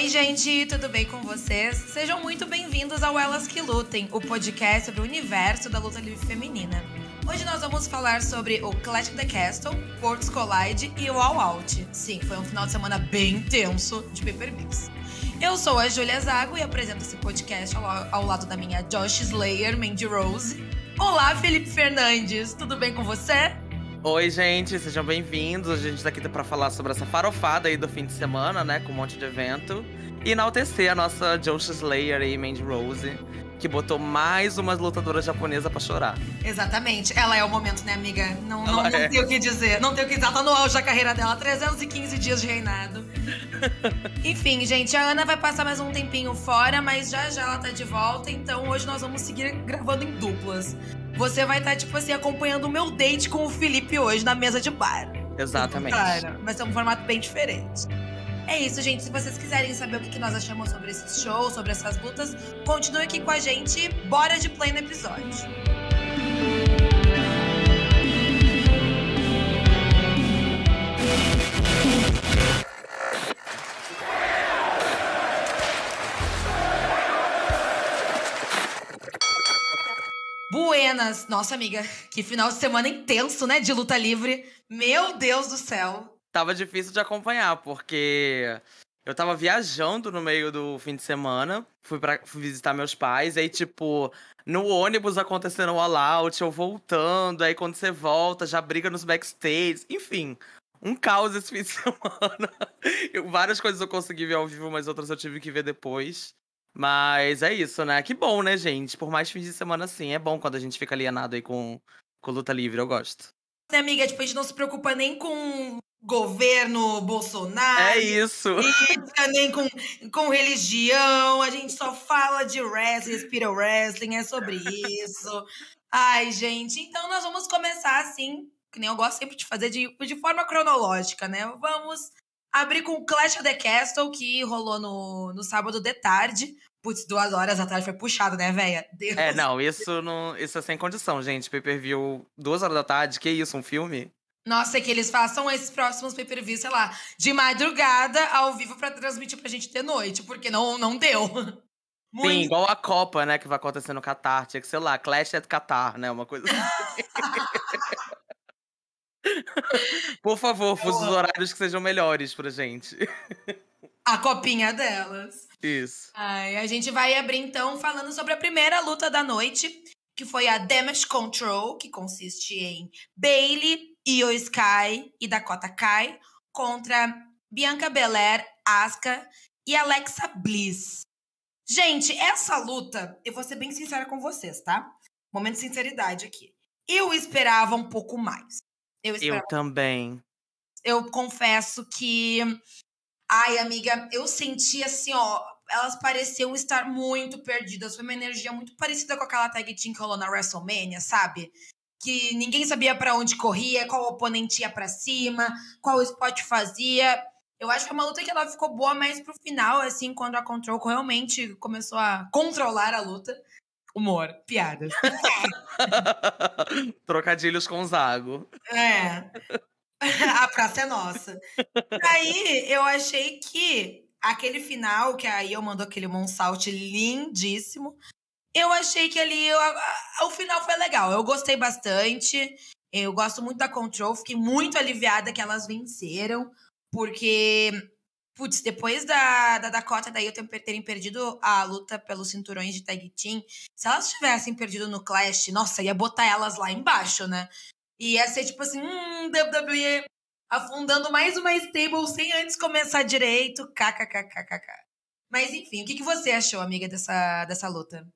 Oi, gente, tudo bem com vocês? Sejam muito bem-vindos ao Elas que Lutem, o podcast sobre o universo da luta livre feminina. Hoje nós vamos falar sobre o Clash of the Castle, Portos Collide e o All Out. Sim, foi um final de semana bem intenso de pay-per-views. Eu sou a Julia Zago e apresento esse podcast ao, ao lado da minha Josh Slayer, Mandy Rose. Olá, Felipe Fernandes, tudo bem com você? Oi, gente, sejam bem-vindos. A gente tá aqui para falar sobre essa farofada aí do fim de semana, né? Com um monte de evento. E enaltecer a nossa Josh Slayer e Mandy Rose, que botou mais umas lutadoras japonesas para chorar. Exatamente. Ela é o momento, né, amiga? Não, não, não é. tem o que dizer. Não tem o que dizer. Ela tá no auge da carreira dela. 315 dias de reinado. Enfim, gente, a Ana vai passar mais um tempinho fora, mas já já ela tá de volta. Então hoje nós vamos seguir gravando em duplas. Você vai estar, tá, tipo assim, acompanhando o meu date com o Felipe hoje na mesa de bar. Exatamente. Cara, vai ser um formato bem diferente. É isso, gente. Se vocês quiserem saber o que nós achamos sobre esse show, sobre essas lutas, continue aqui com a gente. Bora de play no episódio. Nossa amiga, que final de semana intenso, né, de luta livre. Meu Deus do céu. Tava difícil de acompanhar, porque eu tava viajando no meio do fim de semana, fui para visitar meus pais, aí tipo, no ônibus acontecendo o all-out, eu voltando, aí quando você volta, já briga nos backstage, enfim. Um caos esse fim de semana. Eu, várias coisas eu consegui ver ao vivo, mas outras eu tive que ver depois. Mas é isso, né? Que bom, né, gente? Por mais fins de semana assim, é bom quando a gente fica alienado aí com, com luta livre, eu gosto. Né, amiga? Tipo, a gente não se preocupa nem com governo Bolsonaro. É isso. nem com, com religião. A gente só fala de wrestling, respira wrestling, é sobre isso. Ai, gente. Então nós vamos começar assim, que nem eu gosto sempre de fazer, de, de forma cronológica, né? Vamos abrir com o Clash of the Castle, que rolou no, no sábado de tarde. Putz, duas horas atrás foi puxado, né, velha? É, não, isso não, isso é sem condição, gente. Pay per view duas horas da tarde, que isso, um filme? Nossa, é que eles façam esses próximos pay per view, sei lá, de madrugada ao vivo para transmitir pra gente de noite, porque não, não deu. Muito... Sim, igual a Copa, né, que vai acontecer no Qatar. Tinha que, sei lá, Clash at Qatar, né? Uma coisa assim. Por favor, fusos horários que sejam melhores pra gente. A copinha delas. Isso. Ai, a gente vai abrir então falando sobre a primeira luta da noite, que foi a Damage Control, que consiste em Bailey, Io Sky e Dakota Kai contra Bianca Belair, Asuka e Alexa Bliss. Gente, essa luta, eu vou ser bem sincera com vocês, tá? Momento de sinceridade aqui. Eu esperava um pouco mais. Eu, esperava... eu também. Eu confesso que Ai, amiga, eu senti assim, ó, elas pareciam estar muito perdidas. Foi uma energia muito parecida com aquela tag team que rolou na WrestleMania, sabe? Que ninguém sabia para onde corria, qual oponente ia pra cima, qual spot fazia. Eu acho que é uma luta que ela ficou boa mais pro final, assim, quando a Control realmente começou a controlar a luta. Humor, piadas. Trocadilhos com o Zago. É. a praça é nossa. Aí eu achei que aquele final, que aí eu mandou aquele Monsalt lindíssimo. Eu achei que ali eu, o final foi legal. Eu gostei bastante. Eu gosto muito da Control. Fiquei muito aliviada que elas venceram. Porque, putz, depois da, da Dakota daí eu terem perdido a luta pelos cinturões de tag team, se elas tivessem perdido no Clash, nossa, ia botar elas lá embaixo, né? E ia ser tipo assim, hum, WWE afundando mais uma stable sem antes começar direito. KKKKKK. Mas enfim, o que, que você achou, amiga, dessa, dessa luta?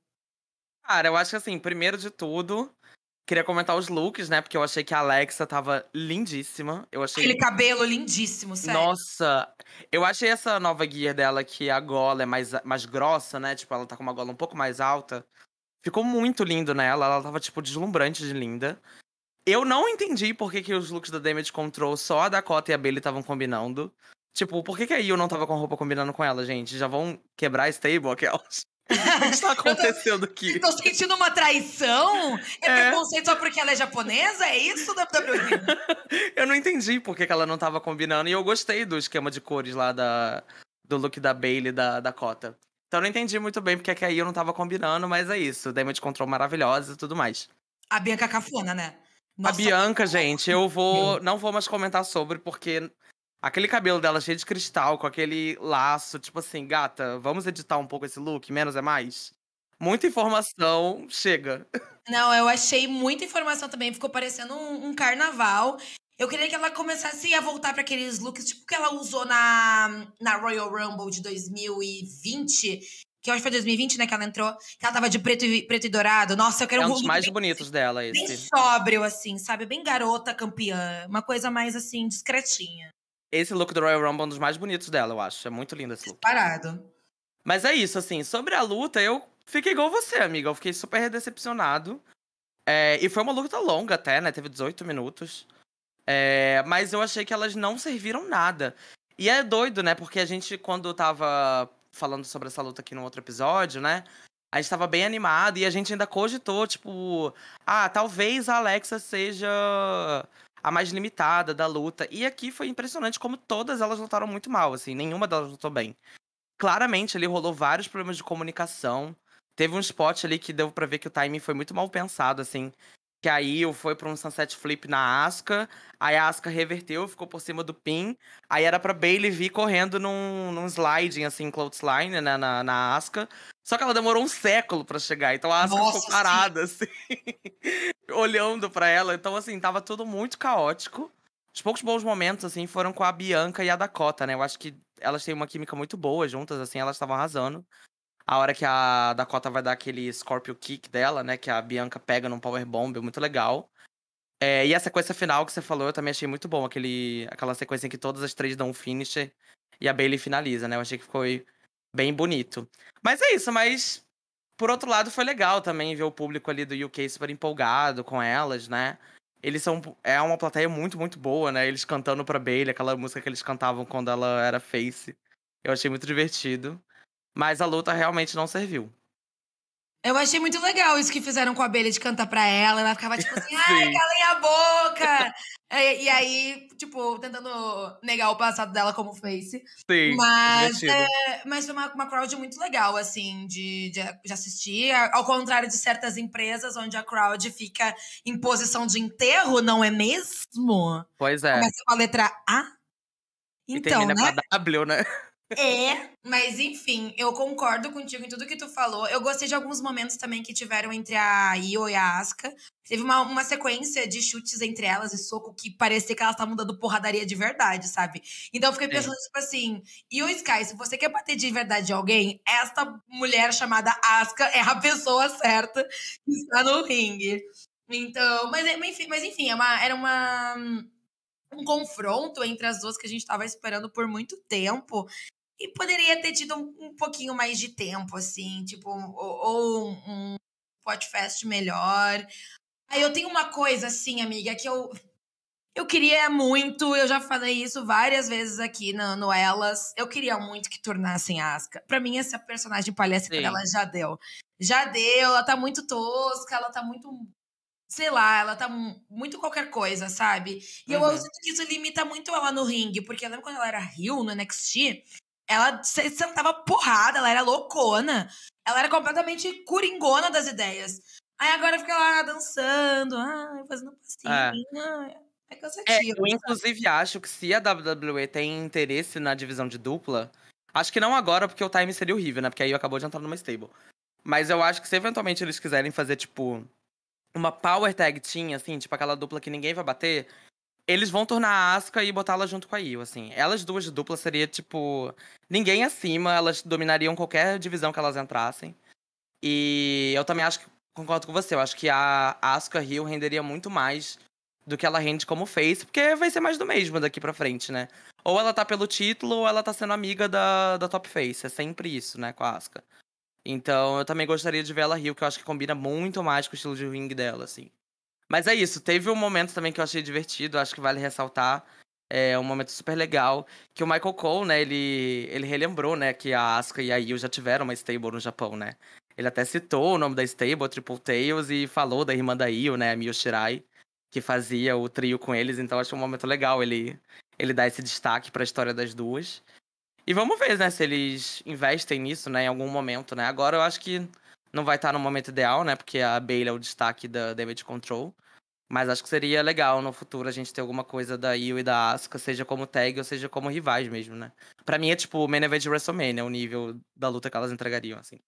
Cara, eu acho que assim, primeiro de tudo, queria comentar os looks, né? Porque eu achei que a Alexa tava lindíssima. Eu achei... Aquele cabelo lindíssimo, sério. Nossa, eu achei essa nova gear dela que a gola é mais, mais grossa, né? Tipo, ela tá com uma gola um pouco mais alta. Ficou muito lindo nela. Ela tava, tipo, deslumbrante de linda. Eu não entendi por que, que os looks da Damage Control só a Dakota e a Bailey estavam combinando. Tipo, por que, que a Io não tava com a roupa combinando com ela, gente? Já vão quebrar a stable aquelas? O que está acontecendo aqui? Tô sentindo uma traição? É, é preconceito só porque ela é japonesa? É isso, WWE? eu não entendi por que, que ela não tava combinando. E eu gostei do esquema de cores lá da, do look da Bailey e da Dakota. Então eu não entendi muito bem porque é que aí eu não tava combinando, mas é isso. Damage Control maravilhosa e tudo mais. A Bianca Cafona, né? Nossa, a Bianca, gente, eu vou. Não vou mais comentar sobre, porque aquele cabelo dela cheio de cristal, com aquele laço, tipo assim, gata, vamos editar um pouco esse look, menos é mais? Muita informação, chega. Não, eu achei muita informação também, ficou parecendo um, um carnaval. Eu queria que ela começasse a voltar para aqueles looks, tipo que ela usou na, na Royal Rumble de 2020, que eu acho que foi 2020, né, que ela entrou, que ela tava de preto e, preto e dourado. Nossa, eu quero é um dos mais bem, bonitos dela, esse. Bem sóbrio, assim, sabe? Bem garota campeã. Uma coisa mais, assim, discretinha. Esse look do Royal Rumble é um dos mais bonitos dela, eu acho. É muito lindo esse look. Parado. Mas é isso, assim, sobre a luta, eu fiquei igual você, amiga. Eu fiquei super decepcionado. É, e foi uma luta longa até, né? Teve 18 minutos. É, mas eu achei que elas não serviram nada. E é doido, né? Porque a gente, quando tava falando sobre essa luta aqui no outro episódio, né? A gente tava bem animado e a gente ainda cogitou, tipo, ah, talvez a Alexa seja a mais limitada da luta. E aqui foi impressionante como todas elas lutaram muito mal, assim, nenhuma delas lutou bem. Claramente ali rolou vários problemas de comunicação. Teve um spot ali que deu para ver que o timing foi muito mal pensado, assim. Que aí foi pra um sunset flip na Asuka. Aí a Asuka reverteu, ficou por cima do pin. Aí era pra Bailey vir correndo num, num sliding, assim, clothesline, né, na, na Asuka. Só que ela demorou um século para chegar. Então a Asuka Nossa, ficou parada, sim. assim, olhando para ela. Então, assim, tava tudo muito caótico. Os poucos bons momentos, assim, foram com a Bianca e a Dakota, né? Eu acho que elas têm uma química muito boa juntas, assim, elas estavam arrasando. A hora que a Dakota vai dar aquele Scorpio Kick dela, né? Que a Bianca pega num Power Bomb, é muito legal. É, e a sequência final que você falou, eu também achei muito bom. Aquele, aquela sequência em que todas as três dão um finisher e a Bailey finaliza, né? Eu achei que ficou bem bonito. Mas é isso, mas por outro lado foi legal também ver o público ali do UK super empolgado com elas, né? Eles são é uma plateia muito, muito boa, né? Eles cantando pra Bailey, aquela música que eles cantavam quando ela era face. Eu achei muito divertido. Mas a luta realmente não serviu. Eu achei muito legal isso que fizeram com a abelha de cantar pra ela. Ela ficava tipo assim, ai, calem a boca! e, e, aí, tipo, tentando negar o passado dela como face. Sim. Mas, é, mas foi uma, uma crowd muito legal, assim, de, de, de, assistir. Ao contrário de certas empresas, onde a crowd fica em posição de enterro, não é mesmo? Pois é. Começa com a letra A. Então, e termina né? com a W, né? É, mas enfim, eu concordo contigo em tudo que tu falou. Eu gostei de alguns momentos também que tiveram entre a Io e a Asuka. Teve uma, uma sequência de chutes entre elas e soco que parecia que elas estavam dando porradaria de verdade, sabe? Então eu fiquei pensando, é. tipo assim, Io Sky, se você quer bater de verdade de alguém, esta mulher chamada Asuka é a pessoa certa que está no ringue. Então, mas enfim, mas enfim é uma, era uma um confronto entre as duas que a gente estava esperando por muito tempo. E poderia ter tido um, um pouquinho mais de tempo, assim, tipo, ou, ou um podcast melhor. Aí eu tenho uma coisa, assim, amiga, que eu. Eu queria muito, eu já falei isso várias vezes aqui no, no Elas. Eu queria muito que tornassem a Aska. Pra mim, essa personagem palhaça dela já deu. Já deu, ela tá muito tosca, ela tá muito sei lá, ela tá muito qualquer coisa, sabe? E uhum. eu sinto que isso limita muito ela no ringue, porque eu lembro quando ela era Rio no NXT, ela sentava porrada, ela era loucona. Ela era completamente coringona das ideias. Aí agora fica lá dançando, ah, fazendo passinho. É. é cansativo. É, eu, inclusive, acho que se a WWE tem interesse na divisão de dupla, acho que não agora, porque o time seria horrível, né? Porque aí acabou de entrar numa stable. Mas eu acho que se eventualmente eles quiserem fazer, tipo, uma power tag team, assim, tipo aquela dupla que ninguém vai bater, eles vão tornar a Asuka e botá-la junto com a Io, assim. Elas duas de dupla seria, tipo, ninguém acima, elas dominariam qualquer divisão que elas entrassem. E eu também acho que, concordo com você, eu acho que a Asuka Rio renderia muito mais do que ela rende como face, porque vai ser mais do mesmo daqui pra frente, né? Ou ela tá pelo título, ou ela tá sendo amiga da, da top face. É sempre isso, né, com a Asuka. Então eu também gostaria de ver ela Rio, que eu acho que combina muito mais com o estilo de ring dela, assim. Mas é isso, teve um momento também que eu achei divertido, acho que vale ressaltar. É um momento super legal, que o Michael Cole, né, ele, ele relembrou, né, que a Asuka e a Io já tiveram uma stable no Japão, né. Ele até citou o nome da stable, Triple Tails, e falou da irmã da Io, né, a Mio Shirai, que fazia o trio com eles, então acho um momento legal ele, ele dar esse destaque para a história das duas. E vamos ver, né, se eles investem nisso, né, em algum momento, né? Agora eu acho que não vai estar no momento ideal, né? Porque a Bailey é o destaque da Damage Control. Mas acho que seria legal no futuro a gente ter alguma coisa da Io e da Asuka, seja como tag ou seja como rivais mesmo, né? Pra mim é tipo o main event de WrestleMania, o nível da luta que elas entregariam, assim.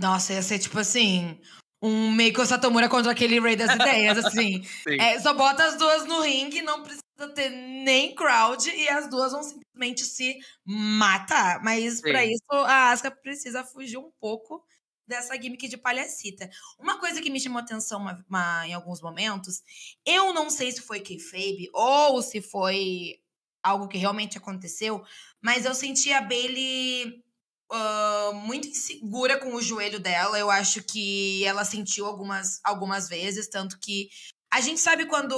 Nossa, ia ser tipo assim, um Meiko Satomura contra aquele Rei das Ideias, assim. é, só bota as duas no ringue, não precisa ter nem crowd e as duas vão simplesmente se matar. Mas para isso a Asuka precisa fugir um pouco dessa gimmick de palhacita. Uma coisa que me chamou atenção uma, uma, em alguns momentos, eu não sei se foi kayfabe ou se foi algo que realmente aconteceu, mas eu senti a Bailey uh, muito insegura com o joelho dela. Eu acho que ela sentiu algumas, algumas vezes, tanto que a gente sabe quando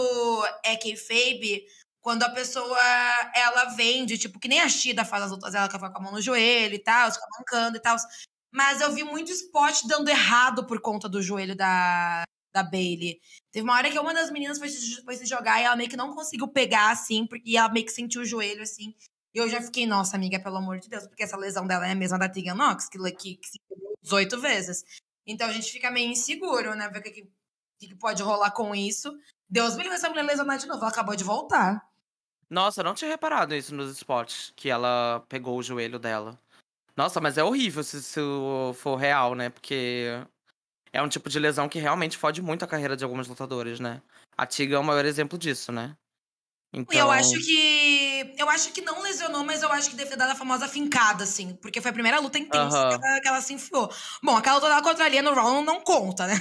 é kayfabe, quando a pessoa ela vende, tipo, que nem a Shida faz as lutas, ela fica com a mão no joelho e tal, fica mancando e tal. Mas eu vi muito spot dando errado por conta do joelho da, da Bailey. Teve uma hora que uma das meninas foi, foi se jogar e ela meio que não conseguiu pegar, assim, porque ela meio que sentiu o joelho, assim. E eu já fiquei, nossa, amiga, pelo amor de Deus, porque essa lesão dela é a mesma da Tegan Knox, que, que, que se quebrou 18 vezes. Então a gente fica meio inseguro, né? Ver o que, que, que pode rolar com isso. Deus me livre essa mulher lesionar de novo, ela acabou de voltar. Nossa, eu não tinha reparado isso nos spots, que ela pegou o joelho dela. Nossa, mas é horrível se isso for real, né? Porque é um tipo de lesão que realmente fode muito a carreira de algumas lutadoras, né? A Tiga é o maior exemplo disso, né? Então... Eu acho que. Eu acho que não lesionou, mas eu acho que deve ter dado a famosa fincada, assim. Porque foi a primeira luta intensa que, ela, que, ela, se enfiou. Bom, aquela luta dela contra a Lia no Round não conta, né?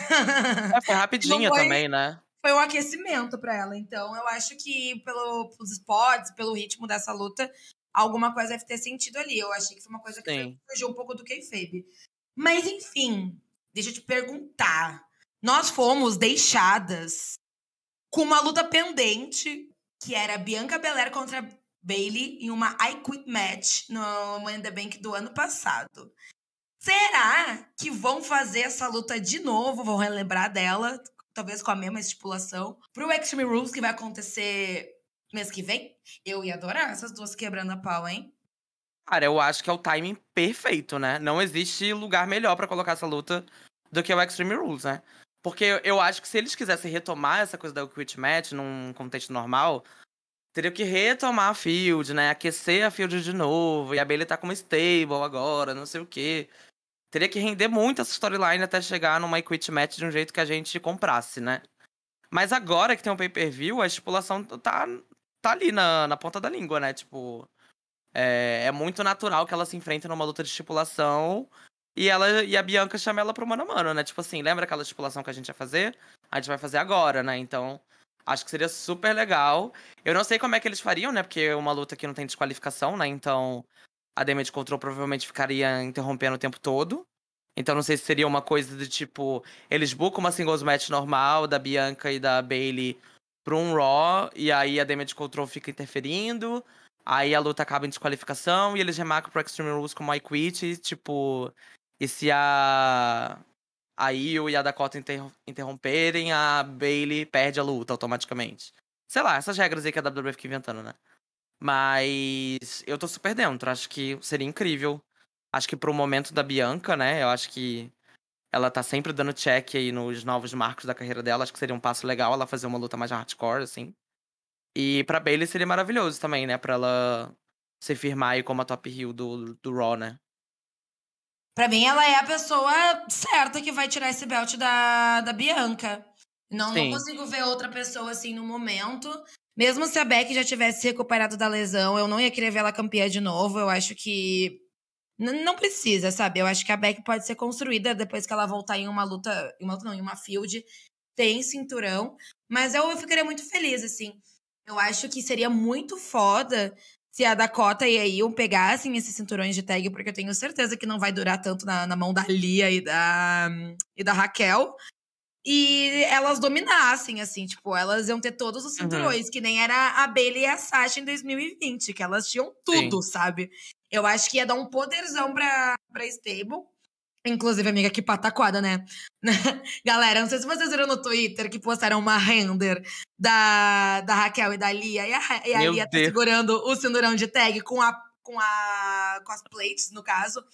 É, foi rapidinha foi, também, né? Foi um aquecimento para ela. Então, eu acho que pelo, pelos spots, pelo ritmo dessa luta, alguma coisa deve ter sentido ali. Eu achei que foi uma coisa que fugiu um pouco do kayfabe. Mas, enfim, deixa eu te perguntar. Nós fomos deixadas com uma luta pendente, que era Bianca Belair contra Bailey em uma I Quit Match no Money in the Bank do ano passado. Será que vão fazer essa luta de novo? Vão relembrar dela, talvez com a mesma estipulação, pro Extreme Rules que vai acontecer mês que vem, eu ia adorar essas duas quebrando a pau, hein? Cara, eu acho que é o timing perfeito, né? Não existe lugar melhor para colocar essa luta do que o Extreme Rules, né? Porque eu acho que se eles quisessem retomar essa coisa da Quit Match num contexto normal, teriam que retomar a Field, né? Aquecer a Field de novo. E a Bailey tá como stable agora, não sei o quê. Teria que render muito essa storyline até chegar numa Quit Match de um jeito que a gente comprasse, né? Mas agora que tem um pay-per-view, a estipulação tá tá ali na, na ponta da língua, né? Tipo, é, é muito natural que ela se enfrente numa luta de estipulação e ela e a Bianca chama ela pro mano a mano, né? Tipo assim, lembra aquela estipulação que a gente ia fazer? A gente vai fazer agora, né? Então, acho que seria super legal. Eu não sei como é que eles fariam, né? Porque é uma luta que não tem desqualificação, né? Então, a Damage Control provavelmente ficaria interrompendo o tempo todo. Então não sei se seria uma coisa de tipo, eles bookam uma singles match normal da Bianca e da Bailey pra um Raw, e aí a Damage Control fica interferindo, aí a luta acaba em desqualificação, e eles remarcam pro Extreme Rules como I Quit, e, tipo... E se a... A Io e a Dakota inter interromperem, a Bailey perde a luta automaticamente. Sei lá, essas regras aí que a WWE fica inventando, né? Mas eu tô super dentro, acho que seria incrível. Acho que pro momento da Bianca, né? Eu acho que ela tá sempre dando check aí nos novos marcos da carreira dela. Acho que seria um passo legal ela fazer uma luta mais hardcore, assim. E pra Bailey seria maravilhoso também, né? Pra ela se firmar aí como a top heel do, do Raw, né? Pra mim, ela é a pessoa certa que vai tirar esse belt da, da Bianca. Não, não consigo ver outra pessoa assim no momento. Mesmo se a Beck já tivesse recuperado da lesão, eu não ia querer ver ela campeã de novo. Eu acho que não precisa, sabe? Eu acho que a Beck pode ser construída depois que ela voltar em uma luta, em uma luta não, em uma field, tem cinturão, mas eu, eu ficaria muito feliz, assim. Eu acho que seria muito foda se a Dakota e a Ion pegassem esses cinturões de tag, porque eu tenho certeza que não vai durar tanto na, na mão da Lia e da, e da Raquel. E elas dominassem, assim, tipo, elas iam ter todos os uhum. cinturões, uhum. que nem era a Bailey e a Sasha em 2020, que elas tinham tudo, Sim. sabe? Eu acho que ia dar um poderzão pra, pra Stable. Inclusive, amiga, que pataquada, né? Galera, não sei se vocês viram no Twitter que postaram uma render da, da Raquel e da Lia. E a, e a Lia tá segurando o cinturão de tag com a, com, a, com as plates, no caso,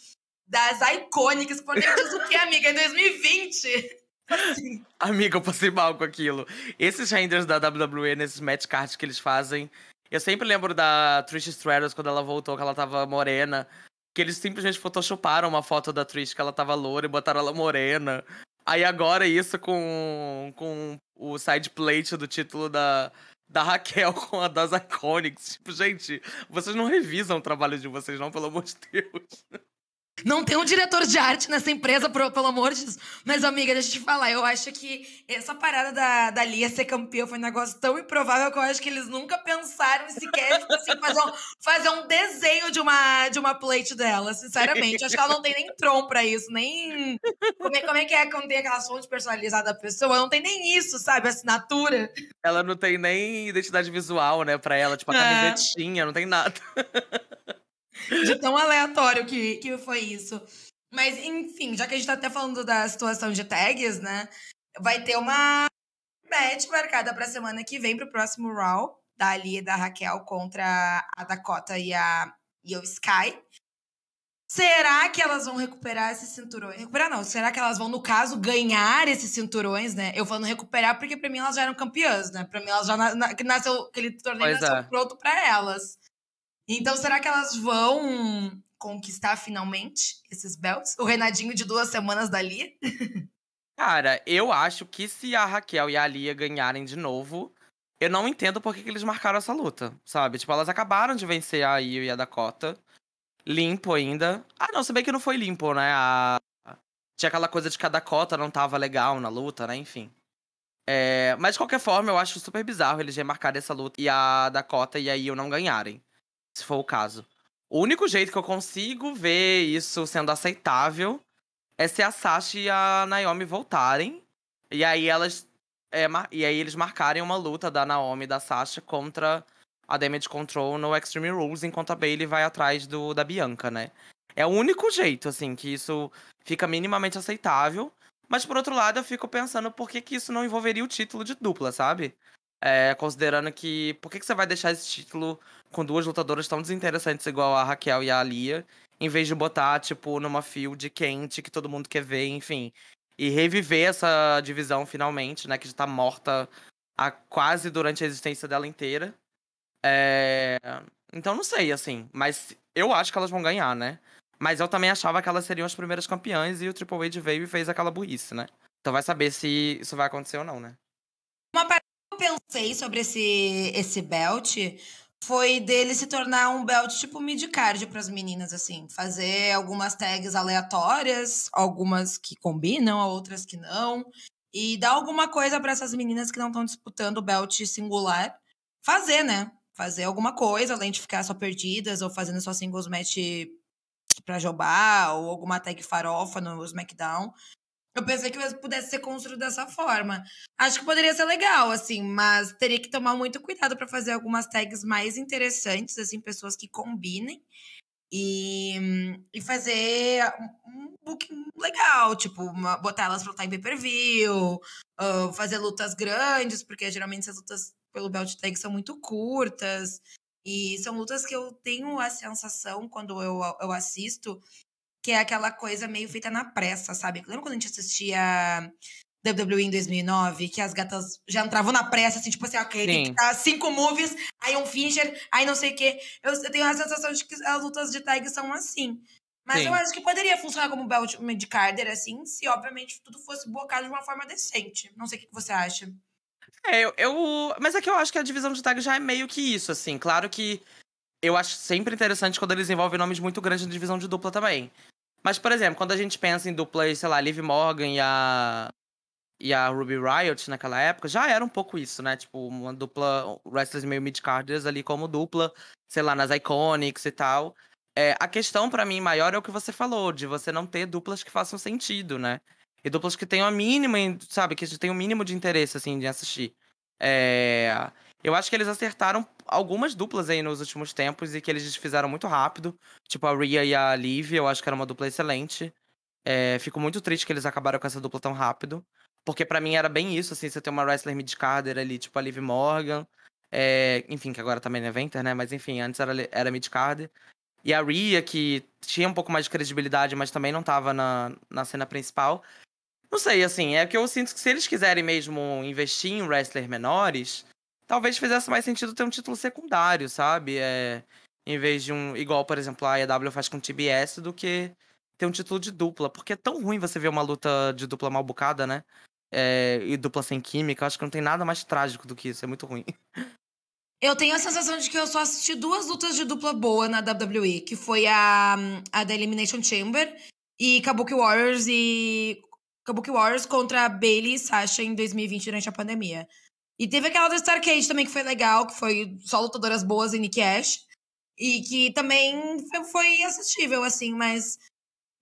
das Iconics. Porque diz o que, amiga? Em 2020. Assim. Amiga, eu passei mal com aquilo. Esses renders da WWE, nesses match cards que eles fazem, eu sempre lembro da Trish Stratus quando ela voltou, que ela tava morena. Que eles simplesmente photoshoparam uma foto da Trish que ela tava loura e botaram ela morena. Aí agora isso com, com o side plate do título da, da Raquel com a das Iconics. Tipo, gente, vocês não revisam o trabalho de vocês, não, pelo amor de Deus. Não tem um diretor de arte nessa empresa, pro, pelo amor de Deus. Mas, amiga, deixa eu te falar. Eu acho que essa parada da, da Lia ser campeã foi um negócio tão improvável que eu acho que eles nunca pensaram sequer, tipo assim, fazer um, fazer um desenho de uma, de uma plate dela, sinceramente. Acho que ela não tem nem tron pra isso, nem. Como é, como é que é quando tem aquela fonte personalizada da pessoa? Não tem nem isso, sabe? Assinatura. Ela não tem nem identidade visual, né, pra ela. Tipo, a é. camisetinha, não tem nada. De tão aleatório que, que foi isso. Mas, enfim, já que a gente tá até falando da situação de tags, né? Vai ter uma match marcada pra semana que vem, pro próximo Raw, da Ali e da Raquel contra a Dakota e a e o Sky. Será que elas vão recuperar esses cinturões? Recuperar não, será que elas vão, no caso, ganhar esses cinturões, né? Eu falo recuperar porque pra mim elas já eram campeãs, né? Pra mim elas já na, na, nasceu, aquele torneio pois nasceu é. pronto pra elas. Então, será que elas vão conquistar finalmente esses belts? O Renadinho de duas semanas dali? Cara, eu acho que se a Raquel e a Lia ganharem de novo, eu não entendo por que, que eles marcaram essa luta, sabe? Tipo, elas acabaram de vencer a Io e a Dakota. Limpo ainda. Ah, não, se bem que não foi limpo, né? A... Tinha aquela coisa de que a Dakota não tava legal na luta, né? Enfim. É... Mas de qualquer forma, eu acho super bizarro eles remarcarem essa luta e a Dakota e a Io não ganharem se for o caso. O único jeito que eu consigo ver isso sendo aceitável é se a Sasha e a Naomi voltarem. E aí elas. É, e aí eles marcarem uma luta da Naomi e da Sasha contra a Damage Control no Extreme Rules, enquanto a Bailey vai atrás do da Bianca, né? É o único jeito, assim, que isso fica minimamente aceitável. Mas por outro lado, eu fico pensando por que, que isso não envolveria o título de dupla, sabe? É, considerando que. Por que, que você vai deixar esse título com duas lutadoras tão desinteressantes igual a Raquel e a Alia, em vez de botar, tipo, numa field quente que todo mundo quer ver, enfim. E reviver essa divisão finalmente, né? Que já tá morta a, quase durante a existência dela inteira. É... Então não sei, assim. Mas eu acho que elas vão ganhar, né? Mas eu também achava que elas seriam as primeiras campeãs e o Triple H veio e fez aquela burrice, né? Então vai saber se isso vai acontecer ou não, né? Uma pensei sobre esse, esse belt foi dele se tornar um belt tipo mid-card para as meninas, assim. Fazer algumas tags aleatórias, algumas que combinam, outras que não. E dar alguma coisa para essas meninas que não estão disputando o belt singular. Fazer, né? Fazer alguma coisa, além de ficar só perdidas ou fazendo só singles match pra jobar, ou alguma tag farofa no SmackDown. Eu pensei que pudesse ser construído dessa forma. Acho que poderia ser legal, assim, mas teria que tomar muito cuidado para fazer algumas tags mais interessantes, assim, pessoas que combinem. E, e fazer um booking legal, tipo, uma, botar elas pra lutar em pay-per-view, uh, fazer lutas grandes, porque geralmente essas lutas pelo belt tag são muito curtas. E são lutas que eu tenho a sensação, quando eu, eu assisto, que é aquela coisa meio feita na pressa, sabe? Lembra quando a gente assistia WWE em 2009, que as gatas já entravam na pressa, assim, tipo assim, ok, tem que dar cinco moves, aí um finisher, aí não sei o quê. Eu, eu, tenho a sensação de que as lutas de tag são assim. Mas Sim. eu acho que poderia funcionar como belt mid carder, assim, se obviamente tudo fosse bocado de uma forma decente. Não sei o que você acha. É, eu, eu, Mas é que eu acho que a divisão de tag já é meio que isso, assim. Claro que eu acho sempre interessante quando eles envolvem nomes muito grandes na divisão de dupla também. Mas, por exemplo, quando a gente pensa em duplas, sei lá, Liv Morgan e a. E a Ruby Riot naquela época, já era um pouco isso, né? Tipo, uma dupla, wrestlers meio mid-carders ali como dupla, sei lá, nas Iconics e tal. É, a questão para mim maior é o que você falou, de você não ter duplas que façam sentido, né? E duplas que tenham a mínima, sabe, que tenham o mínimo de interesse, assim, de assistir. É... Eu acho que eles acertaram algumas duplas aí nos últimos tempos e que eles fizeram muito rápido. Tipo a Rhea e a Liv, eu acho que era uma dupla excelente. É, fico muito triste que eles acabaram com essa dupla tão rápido. Porque para mim era bem isso, assim, você ter uma wrestler mid-carder ali, tipo a Liv Morgan. É, enfim, que agora também é Venter, né? Mas enfim, antes era, era mid-carder. E a Rhea, que tinha um pouco mais de credibilidade, mas também não tava na, na cena principal. Não sei, assim, é que eu sinto que se eles quiserem mesmo investir em wrestlers menores, talvez fizesse mais sentido ter um título secundário, sabe? É, em vez de um. Igual, por exemplo, a EW faz com o TBS, do que ter um título de dupla. Porque é tão ruim você ver uma luta de dupla mal bocada, né? É, e dupla sem química. Acho que não tem nada mais trágico do que isso. É muito ruim. Eu tenho a sensação de que eu só assisti duas lutas de dupla boa na WWE, que foi a, a da Elimination Chamber e Kabuki Warriors e Kabuki Warriors contra Bailey e Sasha em 2020 durante a pandemia. E teve aquela do Starcade também que foi legal, que foi só lutadoras boas e Nick Ash. E que também foi assistível, assim, mas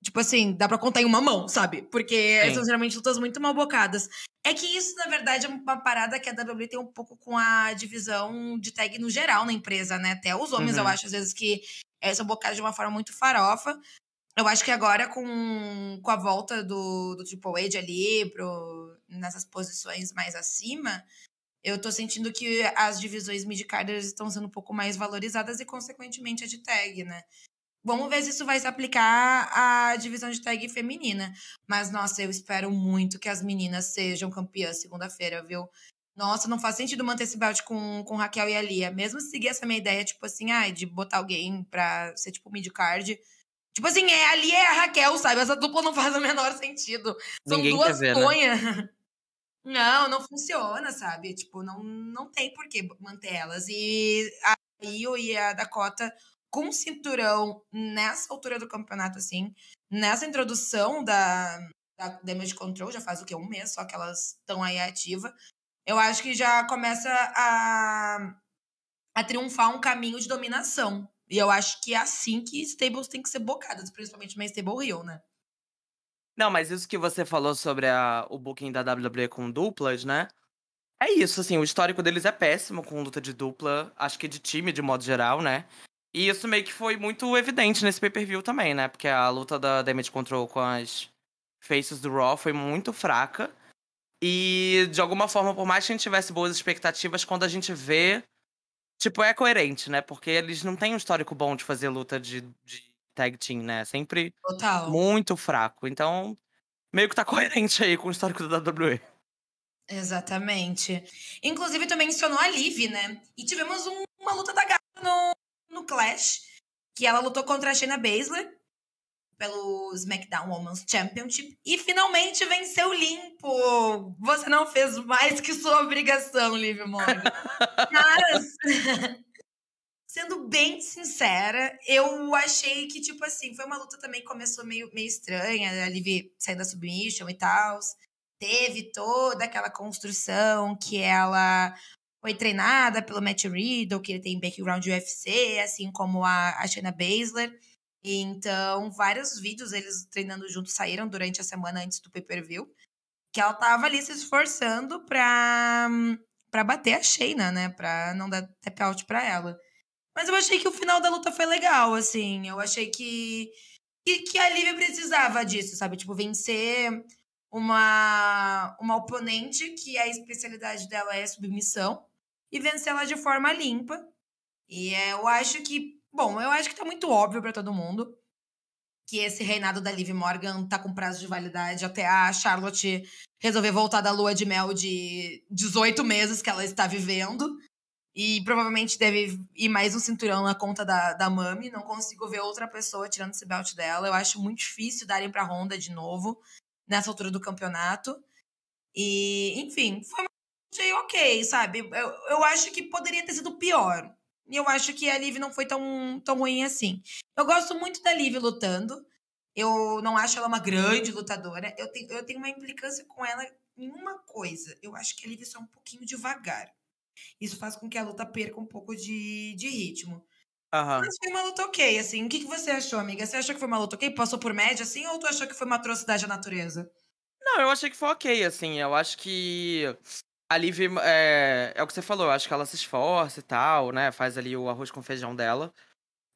Tipo assim, dá pra contar em uma mão, sabe? Porque Sim. são geralmente lutas muito mal bocadas. É que isso, na verdade, é uma parada que a WWE tem um pouco com a divisão de tag no geral na empresa, né? Até os homens, uhum. eu acho, às vezes, que é, são bocados de uma forma muito farofa. Eu acho que agora, com, com a volta do, do Triple H ali pro, nessas posições mais acima, eu tô sentindo que as divisões mid-carders estão sendo um pouco mais valorizadas e, consequentemente, a de tag, né? Vamos ver se isso vai se aplicar à divisão de tag feminina. Mas, nossa, eu espero muito que as meninas sejam campeãs segunda-feira, viu? Nossa, não faz sentido manter esse belt com, com Raquel e a Lia. Mesmo seguir essa minha ideia, tipo assim, ai, de botar alguém pra ser tipo mid-card. Tipo assim, é, a Lia é a Raquel, sabe? Essa dupla não faz o menor sentido. São Ninguém duas ver, Né? Não, não funciona, sabe? Tipo, não, não tem por que manter elas. E a Io e a Dakota com cinturão nessa altura do campeonato, assim, nessa introdução da, da Damage Control, já faz o que? Um mês só que elas estão aí ativa. Eu acho que já começa a, a triunfar um caminho de dominação. E eu acho que é assim que stables têm que ser bocadas, principalmente uma stable Rio, né? Não, mas isso que você falou sobre a, o booking da WWE com duplas, né? É isso, assim, o histórico deles é péssimo com luta de dupla, acho que de time de modo geral, né? E isso meio que foi muito evidente nesse pay-per-view também, né? Porque a luta da Damage Control com as Faces do Raw foi muito fraca. E, de alguma forma, por mais que a gente tivesse boas expectativas, quando a gente vê, tipo, é coerente, né? Porque eles não têm um histórico bom de fazer luta de, de tag team, né? Sempre Total. muito fraco. Então, meio que tá coerente aí com o histórico da WWE. Exatamente. Inclusive, tu mencionou a Liv, né? E tivemos um, uma luta da gata no, no Clash, que ela lutou contra a Shayna Baszler pelo SmackDown Women's Championship e finalmente venceu limpo. Você não fez mais que sua obrigação, Liv Morgan. Mas, sendo bem sincera, eu achei que, tipo assim, foi uma luta também que começou meio, meio estranha, a Liv saindo da submission e tal. Teve toda aquela construção que ela foi treinada pelo Matt Riddle, que ele tem background UFC, assim como a, a Shayna Baszler. Então, vários vídeos eles treinando juntos saíram durante a semana antes do pay-per-view. Que ela tava ali se esforçando pra, pra bater a Shayna, né? Pra não dar tap out pra ela. Mas eu achei que o final da luta foi legal, assim. Eu achei que, que, que a Lívia precisava disso, sabe? Tipo, vencer uma, uma oponente que a especialidade dela é submissão e vencê-la de forma limpa. E é, eu acho que, bom, eu acho que tá muito óbvio para todo mundo que esse reinado da Liv Morgan tá com prazo de validade até a Charlotte resolver voltar da lua de mel de 18 meses que ela está vivendo. E provavelmente deve ir mais um cinturão na conta da, da Mami. Não consigo ver outra pessoa tirando esse belt dela. Eu acho muito difícil darem pra Honda de novo nessa altura do campeonato. E, enfim, foi achei ok, sabe? Eu, eu acho que poderia ter sido pior. E eu acho que a Liv não foi tão, tão ruim assim. Eu gosto muito da Liv lutando. Eu não acho ela uma grande lutadora. Eu tenho, eu tenho uma implicância com ela em uma coisa. Eu acho que a Liv é um pouquinho devagar. Isso faz com que a luta perca um pouco de, de ritmo. Uhum. Mas foi uma luta ok, assim. O que, que você achou, amiga? Você achou que foi uma luta ok? Passou por média, assim? Ou tu achou que foi uma atrocidade à natureza? Não, eu achei que foi ok, assim. Eu acho que a Liv, é, é o que você falou, eu acho que ela se esforça e tal, né? Faz ali o arroz com feijão dela.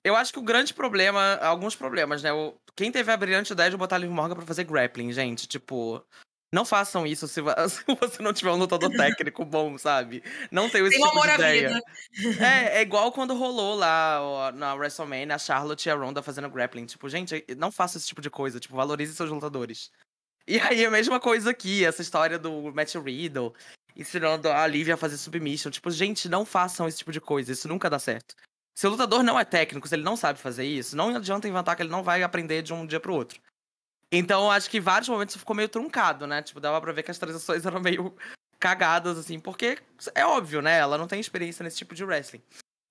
Eu acho que o grande problema, alguns problemas, né? Quem teve a brilhante ideia de botar a Liv Morgan pra fazer grappling, gente? Tipo, Não façam isso se você não tiver um lutador técnico bom, sabe? Não tenho esse Tem tipo de ideia. vida. É, é igual quando rolou lá ó, na WrestleMania a Charlotte e a Ronda fazendo grappling. Tipo, gente, não faça esse tipo de coisa. Tipo, valorize seus lutadores. E aí a mesma coisa aqui, essa história do Matt Riddle ensinando a Lívia a fazer submission. Tipo, gente, não façam esse tipo de coisa. Isso nunca dá certo. Se o lutador não é técnico, se ele não sabe fazer isso, não adianta inventar que ele não vai aprender de um dia pro outro. Então, acho que em vários momentos ficou meio truncado, né? Tipo, dava pra ver que as transições eram meio cagadas, assim, porque é óbvio, né? Ela não tem experiência nesse tipo de wrestling.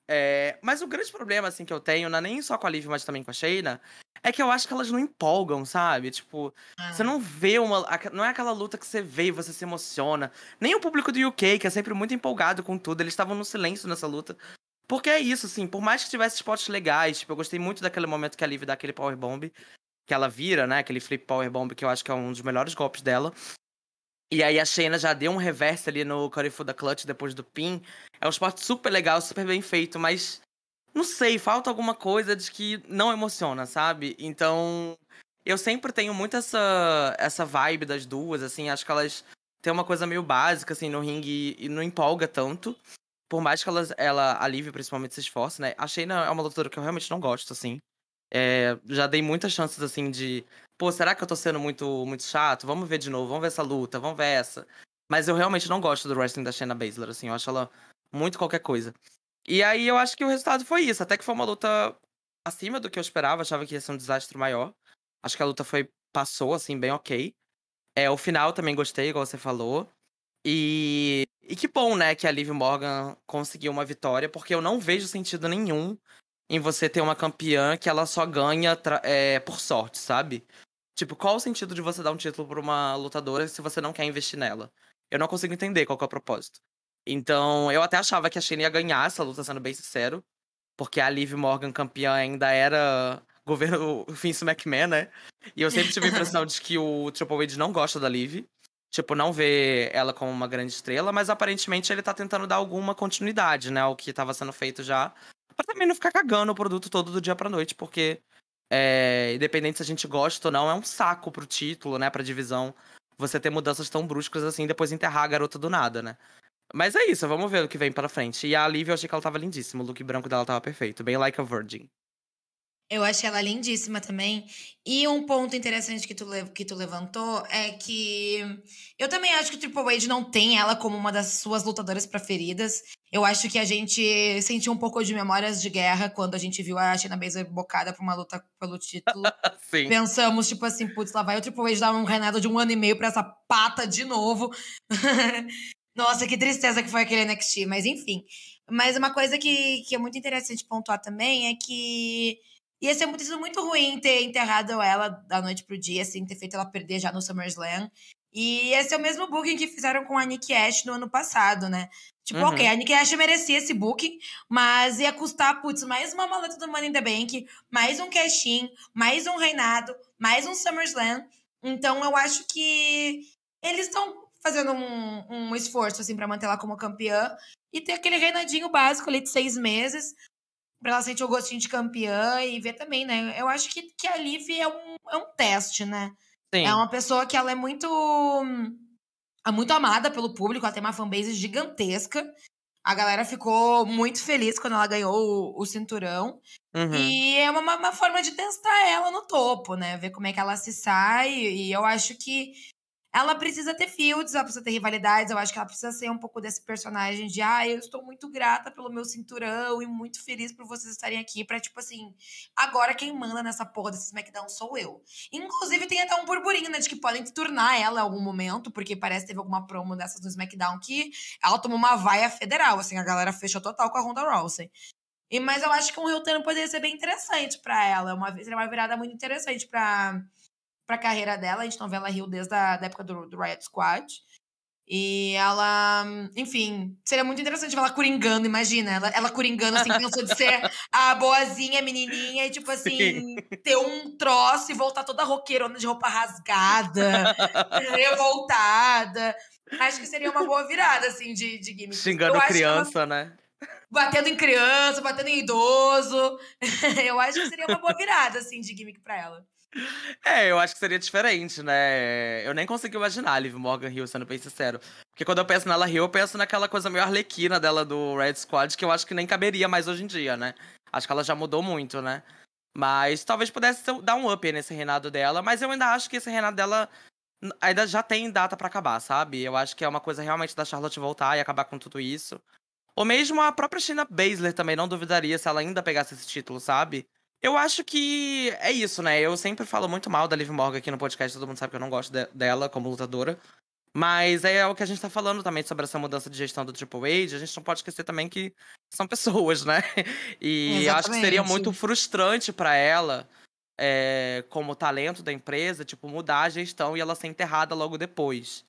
É, mas o grande problema, assim, que eu tenho, não é nem só com a Liv, mas também com a Shayna, é que eu acho que elas não empolgam, sabe? Tipo, ah. você não vê uma. Não é aquela luta que você vê e você se emociona. Nem o público do UK, que é sempre muito empolgado com tudo, eles estavam no silêncio nessa luta. Porque é isso, assim, por mais que tivesse spots legais, tipo, eu gostei muito daquele momento que a Liv dá aquele powerbomb, que ela vira, né? Aquele flip powerbomb, que eu acho que é um dos melhores golpes dela. E aí a Shayna já deu um reverse ali no Curifuda Clutch depois do pin. É um spot super legal, super bem feito, mas não sei, falta alguma coisa de que não emociona, sabe? Então, eu sempre tenho muito essa essa vibe das duas, assim, acho que elas têm uma coisa meio básica assim no ringue e não empolga tanto. Por mais que ela, a Liv principalmente se esforce, né? A Shayna é uma lutadora que eu realmente não gosto, assim. É, já dei muitas chances, assim, de. Pô, será que eu tô sendo muito, muito chato? Vamos ver de novo, vamos ver essa luta, vamos ver essa. Mas eu realmente não gosto do wrestling da Shayna Baszler, assim, eu acho ela muito qualquer coisa. E aí eu acho que o resultado foi isso, até que foi uma luta acima do que eu esperava, achava que ia ser um desastre maior. Acho que a luta foi, passou, assim, bem ok. É, o final também gostei, igual você falou. E, e que bom, né, que a Liv Morgan conseguiu uma vitória, porque eu não vejo sentido nenhum em você ter uma campeã que ela só ganha é, por sorte, sabe? Tipo, qual o sentido de você dar um título pra uma lutadora se você não quer investir nela? Eu não consigo entender qual é o propósito. Então, eu até achava que a Shane ia ganhar essa luta, sendo bem sincero. Porque a Liv Morgan campeã ainda era governo Vince McMahon, né? E eu sempre tive a impressão de que o Triple H não gosta da Liv. Tipo, não vê ela como uma grande estrela, mas aparentemente ele tá tentando dar alguma continuidade, né? O que tava sendo feito já Pra também não ficar cagando o produto todo do dia pra noite, porque é, independente se a gente gosta ou não, é um saco pro título, né? Pra divisão. Você ter mudanças tão bruscas assim e depois enterrar a garota do nada, né? Mas é isso, vamos ver o que vem pra frente. E a Liv, eu achei que ela tava lindíssima. O look branco dela tava perfeito. Bem like a virgin. Eu achei ela lindíssima também. E um ponto interessante que tu, que tu levantou é que eu também acho que o Triple H não tem ela como uma das suas lutadoras preferidas. Eu acho que a gente sentiu um pouco de memórias de guerra quando a gente viu a Shayna Baszler bocada pra uma luta pelo título. Pensamos, tipo assim, putz, lá vai o Triple H dar um reinado de um ano e meio pra essa pata de novo. Nossa, que tristeza que foi aquele NXT, mas enfim. Mas uma coisa que, que é muito interessante pontuar também é que Ia ser muito, muito ruim ter enterrado ela da noite pro dia, assim, ter feito ela perder já no SummerSlam. E esse é o mesmo booking que fizeram com a Nick Ash no ano passado, né? Tipo, uhum. ok, a Nick Ash merecia esse booking, mas ia custar, putz, mais uma maleta do Money in the Bank, mais um cash-in, mais um reinado, mais um SummerSlam. Então eu acho que eles estão fazendo um, um esforço, assim, para manter ela como campeã e ter aquele reinadinho básico ali de seis meses para ela sentir o gostinho de campeã e ver também, né? Eu acho que, que a Liv é um, é um teste, né? Sim. É uma pessoa que ela é muito é muito amada pelo público, ela tem uma fanbase gigantesca. A galera ficou muito feliz quando ela ganhou o, o cinturão. Uhum. E é uma, uma, forma de testar ela no topo, né? Ver como é que ela se sai. E eu acho que ela precisa ter fields, ela precisa ter rivalidades. Eu acho que ela precisa ser um pouco desse personagem de, ah, eu estou muito grata pelo meu cinturão e muito feliz por vocês estarem aqui. Pra, tipo assim, agora quem manda nessa porra desse SmackDown sou eu. Inclusive, tem até um burburinho, né, de que podem tornar ela em algum momento, porque parece que teve alguma promo dessas no SmackDown que ela tomou uma vaia federal, assim, a galera fechou total com a Ronda Rousey. E, mas eu acho que um Hilton poderia ser bem interessante para ela. Uma, seria uma virada muito interessante para pra carreira dela. A gente não vê ela Rio desde a da época do, do Riot Squad. E ela, enfim, seria muito interessante ver ela coringando, imagina. Ela, ela coringando, assim, pensou de ser a boazinha, menininha, e tipo assim, Sim. ter um troço e voltar toda roqueirona de roupa rasgada, revoltada. Acho que seria uma boa virada, assim, de, de gimmick. Xingando criança, ela... né? Batendo em criança, batendo em idoso. Eu acho que seria uma boa virada, assim, de gimmick pra ela. É, eu acho que seria diferente, né? Eu nem consigo imaginar a Liv Morgan Hill, sendo bem sincero. Porque quando eu penso nela Hill, eu penso naquela coisa meio arlequina dela do Red Squad, que eu acho que nem caberia mais hoje em dia, né? Acho que ela já mudou muito, né? Mas talvez pudesse dar um up nesse reinado dela, mas eu ainda acho que esse reinado dela ainda já tem data para acabar, sabe? Eu acho que é uma coisa realmente da Charlotte voltar e acabar com tudo isso. Ou mesmo a própria Shayna Baszler também não duvidaria se ela ainda pegasse esse título, sabe? Eu acho que é isso, né? Eu sempre falo muito mal da Liv Morgan aqui no podcast, todo mundo sabe que eu não gosto de dela como lutadora. Mas é o que a gente tá falando também sobre essa mudança de gestão do Triple H. A gente não pode esquecer também que são pessoas, né? E Exatamente. acho que seria muito frustrante para ela, é, como talento da empresa, tipo, mudar a gestão e ela ser enterrada logo depois.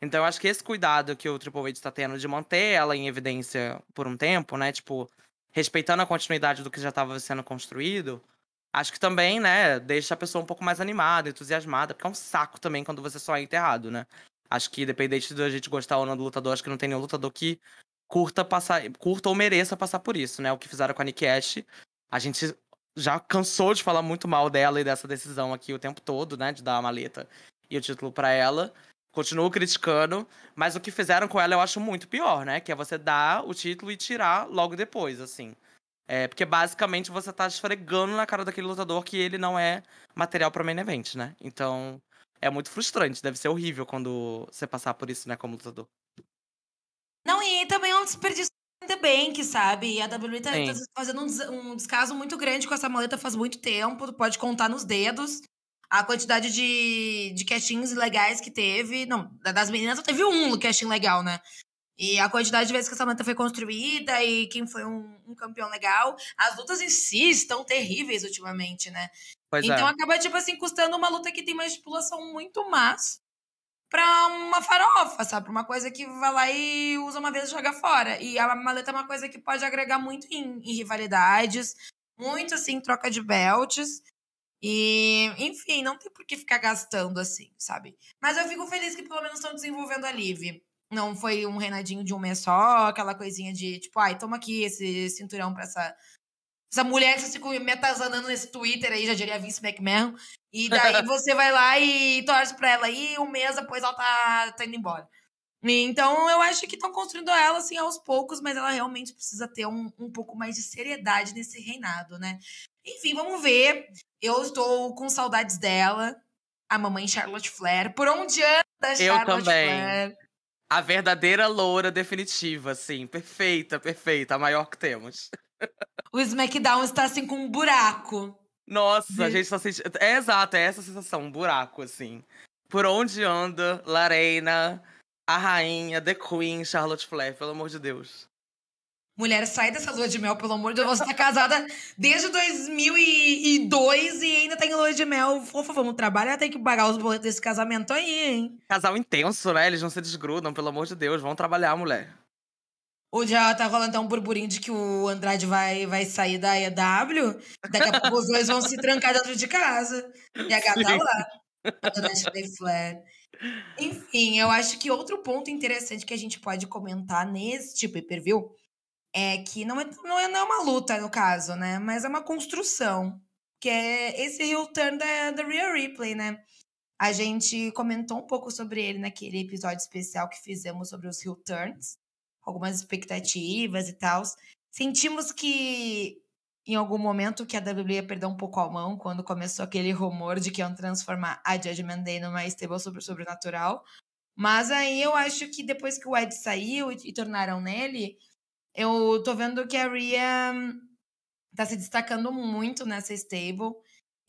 Então eu acho que esse cuidado que o Triple H está tendo de manter ela em evidência por um tempo, né? Tipo, respeitando a continuidade do que já estava sendo construído, acho que também, né, deixa a pessoa um pouco mais animada, entusiasmada, porque é um saco também quando você só é enterrado, né? Acho que, independente da gente gostar ou não do lutador, acho que não tem nenhum lutador que curta passar, curta ou mereça passar por isso, né? O que fizeram com a Nick Ash. A gente já cansou de falar muito mal dela e dessa decisão aqui o tempo todo, né? De dar a maleta e o título para ela. Continuo criticando, mas o que fizeram com ela eu acho muito pior, né? Que é você dar o título e tirar logo depois, assim. É, porque basicamente você tá esfregando na cara daquele lutador que ele não é material para main event, né? Então, é muito frustrante, deve ser horrível quando você passar por isso, né, como lutador. Não, e também é um desperdício The Bank, sabe? E a WWE tá, tá fazendo um, um, descaso muito grande com essa maleta faz muito tempo, tu pode contar nos dedos a quantidade de, de castings legais que teve. Não, das meninas só teve um casting legal, né? E a quantidade de vezes que essa maleta foi construída e quem foi um, um campeão legal. As lutas em si estão terríveis ultimamente, né? Pois então é. acaba, tipo assim, custando uma luta que tem uma estipulação muito massa pra uma farofa, sabe? Uma coisa que vai lá e usa uma vez e joga fora. E a maleta é uma coisa que pode agregar muito em, em rivalidades, muito, assim, troca de belts. E, enfim, não tem por que ficar gastando assim, sabe? Mas eu fico feliz que pelo menos estão desenvolvendo a Liv. Não foi um reinadinho de um mês só, aquela coisinha de tipo, ai, toma aqui esse cinturão pra essa essa mulher que se metazanando nesse Twitter aí, já diria Vince McMahon. E daí você vai lá e torce pra ela. E um mês depois ela tá, tá indo embora. Então eu acho que estão construindo ela assim aos poucos, mas ela realmente precisa ter um, um pouco mais de seriedade nesse reinado, né? Enfim, vamos ver. Eu estou com saudades dela. A mamãe Charlotte Flair. Por onde anda Charlotte Eu também. Flair? A verdadeira loura definitiva, assim. Perfeita, perfeita. A maior que temos. O SmackDown está assim com um buraco. Nossa, a gente tá sentindo. É exato, é essa sensação, um buraco, assim. Por onde anda Larena, a rainha, The Queen, Charlotte Flair, pelo amor de Deus. Mulher, sai dessa lua de mel, pelo amor de Deus. Você tá casada desde 2002 e ainda tem lua de mel. Fofa, vamos trabalhar, tem que pagar os boletos desse casamento aí, hein? Casal intenso, né? Eles não se desgrudam, pelo amor de Deus. Vão trabalhar, mulher. O já tá rolando até um burburinho de que o Andrade vai, vai sair da EW. Daqui a pouco os dois vão se trancar dentro de casa. E a gata Sim. lá. A dona Flair. Enfim, eu acho que outro ponto interessante que a gente pode comentar neste pay-per-view é que não é, não, é, não é uma luta, no caso, né? Mas é uma construção. Que é esse heel turn da, da Real Replay, né? A gente comentou um pouco sobre ele naquele episódio especial que fizemos sobre os heel turns algumas expectativas e tal. Sentimos que em algum momento que a WWE ia perder um pouco a mão quando começou aquele rumor de que iam transformar a Judgment Day numa stable sobre sobrenatural. Mas aí eu acho que depois que o Ed saiu e, e tornaram nele, eu tô vendo que a Rhea tá se destacando muito nessa stable.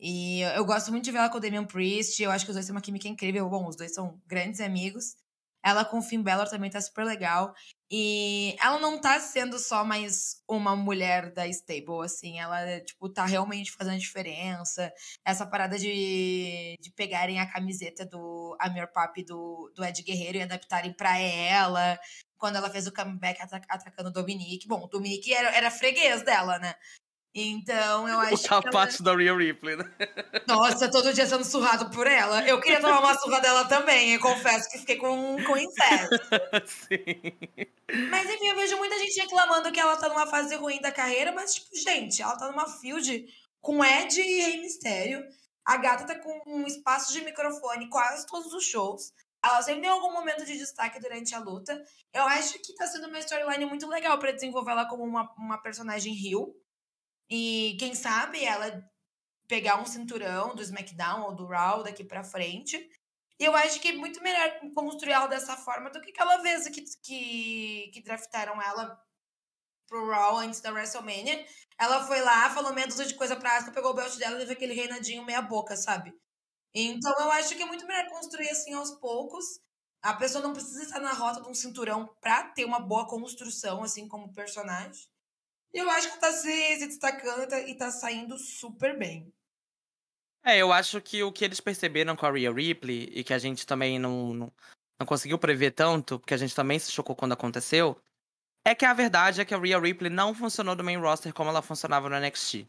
E eu gosto muito de ver ela com o Damian Priest. Eu acho que os dois têm uma química incrível. Bom, os dois são grandes amigos. Ela com o Finn Balor também tá super legal. E ela não tá sendo só mais uma mulher da stable, assim. Ela, tipo, tá realmente fazendo diferença. Essa parada de, de pegarem a camiseta do Amir Papi do, do Ed Guerreiro e adaptarem pra ela. Quando ela fez o comeback atacando o Dominique. Bom, o Dominique era, era freguês dela, né? Então, eu acho o que. O ela... da Real Ripley, né? Nossa, todo dia sendo surrado por ela. Eu queria tomar uma surra dela também. Eu confesso que fiquei com, com incesto. Sim. Mas enfim, eu vejo muita gente reclamando que ela tá numa fase ruim da carreira, mas, tipo, gente, ela tá numa field com Ed e Rei Mistério. A gata tá com um espaço de microfone quase todos os shows. Ela sempre tem algum momento de destaque durante a luta. Eu acho que tá sendo uma storyline muito legal para desenvolver ela como uma, uma personagem Rio. E quem sabe ela pegar um cinturão do SmackDown ou do Raw daqui para frente. E eu acho que é muito melhor construir ela dessa forma do que aquela vez que, que, que draftaram ela pro Raw antes da WrestleMania. Ela foi lá, falou meia dúzia de coisa pra Asuka, pegou o belt dela e teve aquele reinadinho meia boca, sabe? Então eu acho que é muito melhor construir assim aos poucos. A pessoa não precisa estar na rota de um cinturão pra ter uma boa construção, assim, como personagem. E eu acho que tá se, destacando e tá saindo super bem. É, eu acho que o que eles perceberam com a Rhea Ripley e que a gente também não, não, não conseguiu prever tanto, porque a gente também se chocou quando aconteceu, é que a verdade é que a Rhea Ripley não funcionou no main roster como ela funcionava no NXT.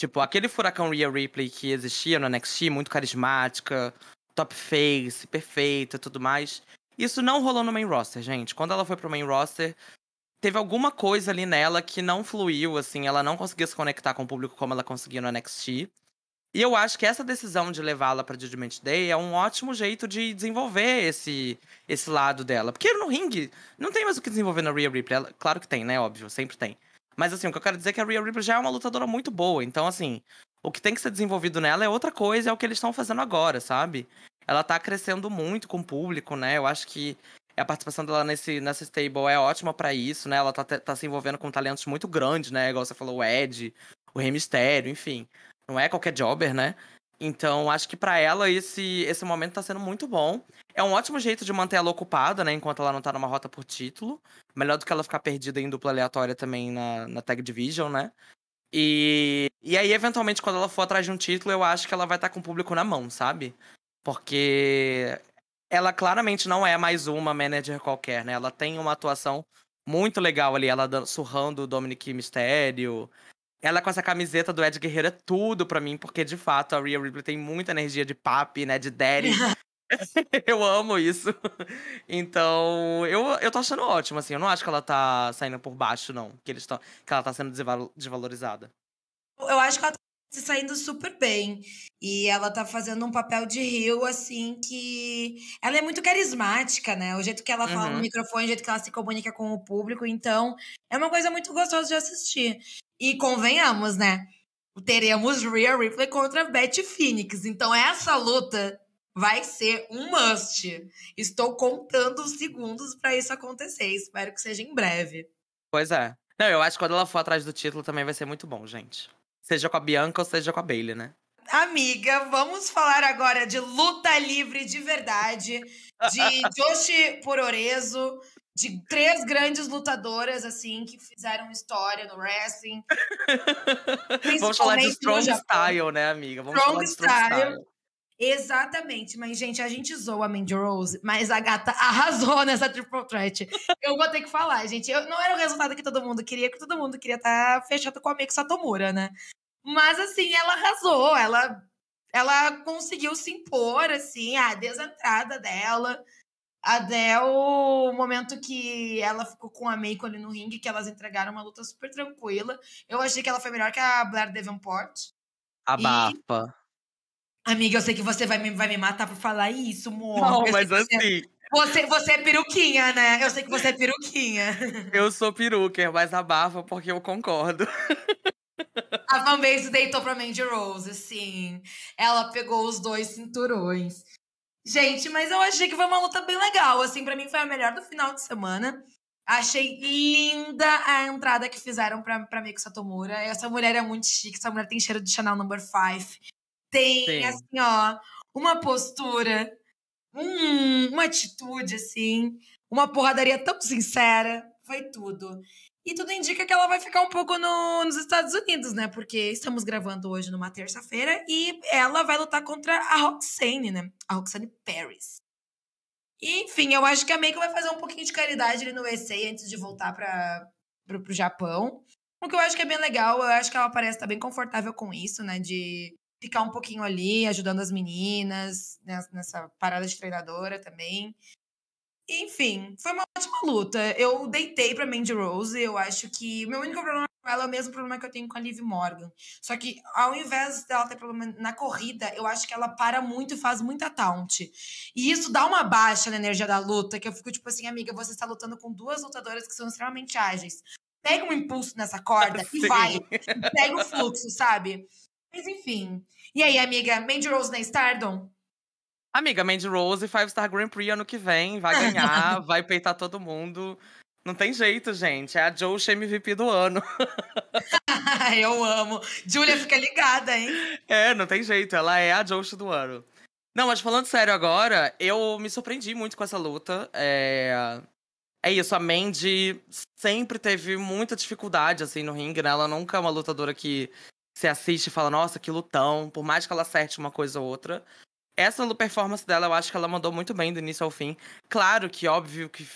Tipo, aquele furacão Rhea Ripley que existia no NXT, muito carismática, top face, perfeita tudo mais. Isso não rolou no main roster, gente. Quando ela foi pro main roster, teve alguma coisa ali nela que não fluiu, assim, ela não conseguia se conectar com o público como ela conseguia no NXT. E eu acho que essa decisão de levá-la para Judgment Day é um ótimo jeito de desenvolver esse, esse lado dela. Porque no ringue não tem mais o que desenvolver na Rhea Ripley. Ela, claro que tem, né? Óbvio, sempre tem. Mas assim, o que eu quero dizer é que a Rhea Ripley já é uma lutadora muito boa. Então, assim, o que tem que ser desenvolvido nela é outra coisa, é o que eles estão fazendo agora, sabe? Ela tá crescendo muito com o público, né? Eu acho que a participação dela nesse, nessa stable é ótima para isso, né? Ela tá, tá se envolvendo com talentos muito grandes, né? Igual você falou, o Ed, o Rei Mistério, enfim. Não é qualquer jobber, né? Então, acho que para ela esse, esse momento tá sendo muito bom. É um ótimo jeito de manter ela ocupada, né? Enquanto ela não tá numa rota por título. Melhor do que ela ficar perdida em dupla aleatória também na, na Tag Division, né? E, e aí, eventualmente, quando ela for atrás de um título, eu acho que ela vai estar tá com o público na mão, sabe? Porque ela claramente não é mais uma manager qualquer, né? Ela tem uma atuação muito legal ali, ela surrando o Dominic Mysterio, ela com essa camiseta do Ed Guerreiro é tudo para mim, porque de fato a Rhea Ripley tem muita energia de papi, né, de daddy. eu amo isso. Então, eu, eu tô achando ótimo, assim. Eu não acho que ela tá saindo por baixo, não. Que, eles tão, que ela tá sendo desvalorizada. Eu acho que ela tá se saindo super bem. E ela tá fazendo um papel de rio, assim, que. Ela é muito carismática, né? O jeito que ela fala uhum. no microfone, o jeito que ela se comunica com o público. Então, é uma coisa muito gostosa de assistir. E convenhamos, né? Teremos Rhea Ripley contra Beth Phoenix. Então essa luta vai ser um must. Estou contando os segundos para isso acontecer. Espero que seja em breve. Pois é. Não, eu acho que quando ela for atrás do título também vai ser muito bom, gente. Seja com a Bianca ou seja com a Bailey, né? Amiga, vamos falar agora de luta livre de verdade, de Joshi Pororezo, de três grandes lutadoras, assim, que fizeram história no wrestling. Vamos falar de Strong Style, né, amiga? Vamos strong falar de Strong Style. style. Exatamente, mas gente, a gente zoa a Mandy Rose, mas a gata arrasou nessa triple threat. Eu vou ter que falar, gente, eu, não era o resultado que todo mundo queria, que todo mundo queria estar tá fechado com a Meiko Satomura, né? Mas assim, ela arrasou, ela ela conseguiu se impor assim, a desentrada dela, até o momento que ela ficou com a Meiko ali no ringue, que elas entregaram uma luta super tranquila. Eu achei que ela foi melhor que a Blair Davenport. Abafa. E... Amiga, eu sei que você vai me, vai me matar por falar isso, amor. Não, mas assim. Você, você é peruquinha, né? Eu sei que você é peruquinha. Eu sou peruca, mas abafa porque eu concordo. A fanbase deitou pra Mandy Rose, sim. Ela pegou os dois cinturões. Gente, mas eu achei que foi uma luta bem legal. Assim, para mim foi a melhor do final de semana. Achei linda a entrada que fizeram pra, pra Miko Satomura. Essa mulher é muito chique. Essa mulher tem cheiro de Chanel Number 5. Tem, Sim. assim, ó, uma postura, um, uma atitude, assim, uma porradaria tão sincera. Foi tudo. E tudo indica que ela vai ficar um pouco no, nos Estados Unidos, né? Porque estamos gravando hoje numa terça-feira e ela vai lutar contra a Roxane, né? A Roxane Paris. E, enfim, eu acho que a Meiko vai fazer um pouquinho de caridade ali no USA antes de voltar para pro, pro Japão. O que eu acho que é bem legal, eu acho que ela parece estar bem confortável com isso, né? De ficar um pouquinho ali, ajudando as meninas, nessa parada de treinadora também. Enfim, foi uma ótima luta. Eu deitei pra Mandy Rose. Eu acho que o meu único problema com ela é o mesmo problema que eu tenho com a Liv Morgan. Só que ao invés dela ter problema na corrida, eu acho que ela para muito e faz muita taunt. E isso dá uma baixa na energia da luta, que eu fico tipo assim, amiga, você está lutando com duas lutadoras que são extremamente ágeis. Pega um impulso nessa corda e vai. Pega o fluxo, sabe? Mas enfim. E aí, amiga, Mandy Rose na Stardom? Amiga, Mandy Rose, Five Star Grand Prix ano que vem, vai ganhar, vai peitar todo mundo. Não tem jeito, gente. É a Joe MVP do ano. Eu amo. Julia fica ligada, hein? É, não tem jeito. Ela é a Joe do ano. Não, mas falando sério agora, eu me surpreendi muito com essa luta. É... É isso, a Mandy sempre teve muita dificuldade, assim, no ringue, né? Ela nunca é uma lutadora que você assiste e fala, nossa, que lutão, por mais que ela acerte uma coisa ou outra. Essa performance dela, eu acho que ela mandou muito bem do início ao fim. Claro que, óbvio, que,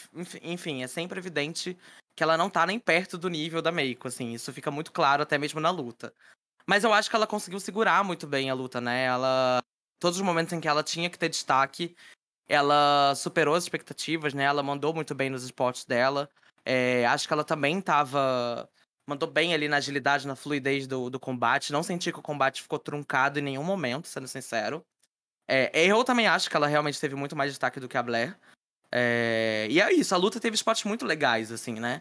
enfim, é sempre evidente que ela não tá nem perto do nível da Meiko, assim. Isso fica muito claro até mesmo na luta. Mas eu acho que ela conseguiu segurar muito bem a luta, né? Ela. Todos os momentos em que ela tinha que ter destaque, ela superou as expectativas, né? Ela mandou muito bem nos esportes dela. É, acho que ela também tava. Mandou bem ali na agilidade, na fluidez do, do combate. Não senti que o combate ficou truncado em nenhum momento, sendo sincero. É, eu também acho que ela realmente teve muito mais destaque do que a Blair. É, e é isso, a luta teve spots muito legais, assim, né?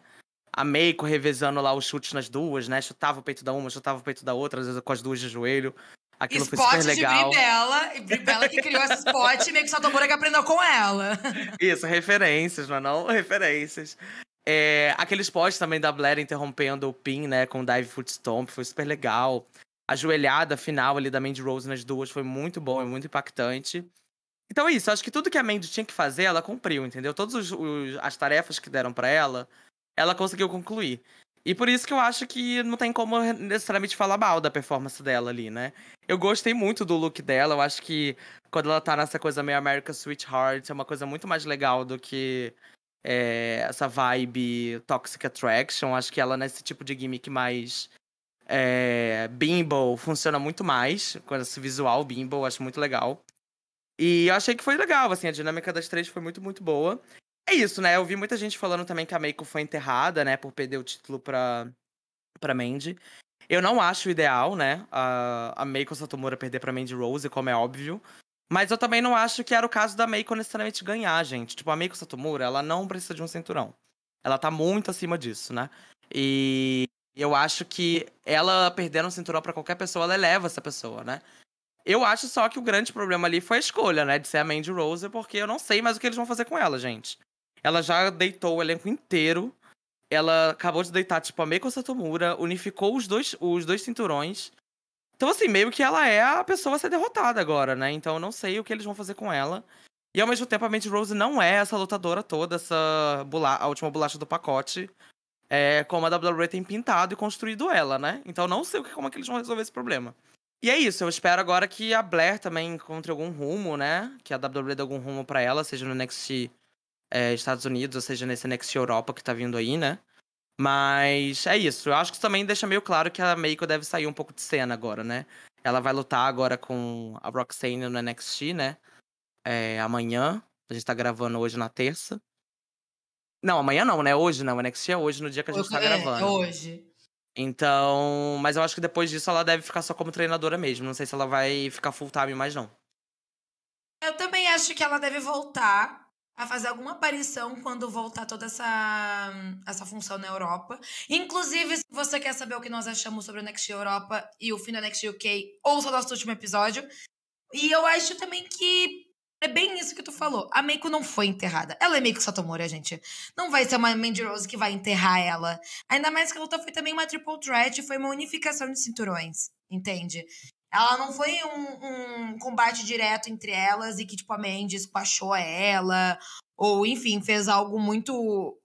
A Meiko revezando lá os chutes nas duas, né? Chutava o peito da uma, chutava o peito da outra, às vezes com as duas de joelho. Aquilo spot foi super legal. de Bribella, e Bribella que criou esse spot, e meio que Satomura que aprendeu com ela. Isso, referências, não é não? Referências. É, aquele spot também da Blair interrompendo o pin, né, com o dive foot stomp, foi super legal a joelhada final ali da Mandy Rose nas duas foi muito bom e muito impactante. Então é isso, acho que tudo que a Mandy tinha que fazer, ela cumpriu, entendeu? Todas as tarefas que deram para ela, ela conseguiu concluir. E por isso que eu acho que não tem como necessariamente falar mal da performance dela ali, né? Eu gostei muito do look dela, eu acho que quando ela tá nessa coisa meio American Sweetheart, é uma coisa muito mais legal do que é, essa vibe Toxic Attraction. Acho que ela nesse tipo de gimmick mais é, Bimbo funciona muito mais com esse visual Bimbo, acho muito legal. E eu achei que foi legal, assim, a dinâmica das três foi muito, muito boa. É isso, né? Eu vi muita gente falando também que a Meiko foi enterrada, né, por perder o título pra, pra Mandy. Eu não acho ideal, né, a, a Meiko Satomura perder pra Mandy Rose, como é óbvio. Mas eu também não acho que era o caso da Meiko necessariamente ganhar, gente. Tipo, a Meiko Satomura, ela não precisa de um cinturão. Ela tá muito acima disso, né? E eu acho que ela perdendo um cinturão para qualquer pessoa, ela eleva essa pessoa, né? Eu acho só que o grande problema ali foi a escolha, né? De ser a Mandy Rose, porque eu não sei mais o que eles vão fazer com ela, gente. Ela já deitou o elenco inteiro. Ela acabou de deitar, tipo, a Meiko Satomura, unificou os dois, os dois cinturões. Então, assim, meio que ela é a pessoa a ser derrotada agora, né? Então eu não sei o que eles vão fazer com ela. E ao mesmo tempo, a Mandy Rose não é essa lutadora toda, essa bula a última bolacha do pacote é, como a WWE tem pintado e construído ela, né? Então não sei como é que eles vão resolver esse problema. E é isso, eu espero agora que a Blair também encontre algum rumo, né? Que a WWE dê algum rumo para ela, seja no NXT é, Estados Unidos, ou seja nesse NXT Europa que tá vindo aí, né? Mas é isso, eu acho que isso também deixa meio claro que a Meiko deve sair um pouco de cena agora, né? Ela vai lutar agora com a Roxane no NXT, né? É, amanhã, a gente tá gravando hoje na terça. Não, amanhã não, né? Hoje não. O NXT é hoje, no dia que a gente tá é, gravando. É hoje. Então. Mas eu acho que depois disso ela deve ficar só como treinadora mesmo. Não sei se ela vai ficar full time mais, não. Eu também acho que ela deve voltar a fazer alguma aparição quando voltar toda essa, essa função na Europa. Inclusive, se você quer saber o que nós achamos sobre o NXT Europa e o fim do NXT UK, ouça o nosso último episódio. E eu acho também que é bem isso que tu falou. A Meiko não foi enterrada. Ela é Meiko Satomura, gente. Não vai ser uma Mandy Rose que vai enterrar ela. Ainda mais que a luta foi também uma triple threat, foi uma unificação de cinturões, entende? Ela não foi um, um combate direto entre elas e que, tipo, a Mandy espachou ela, ou, enfim, fez algo muito.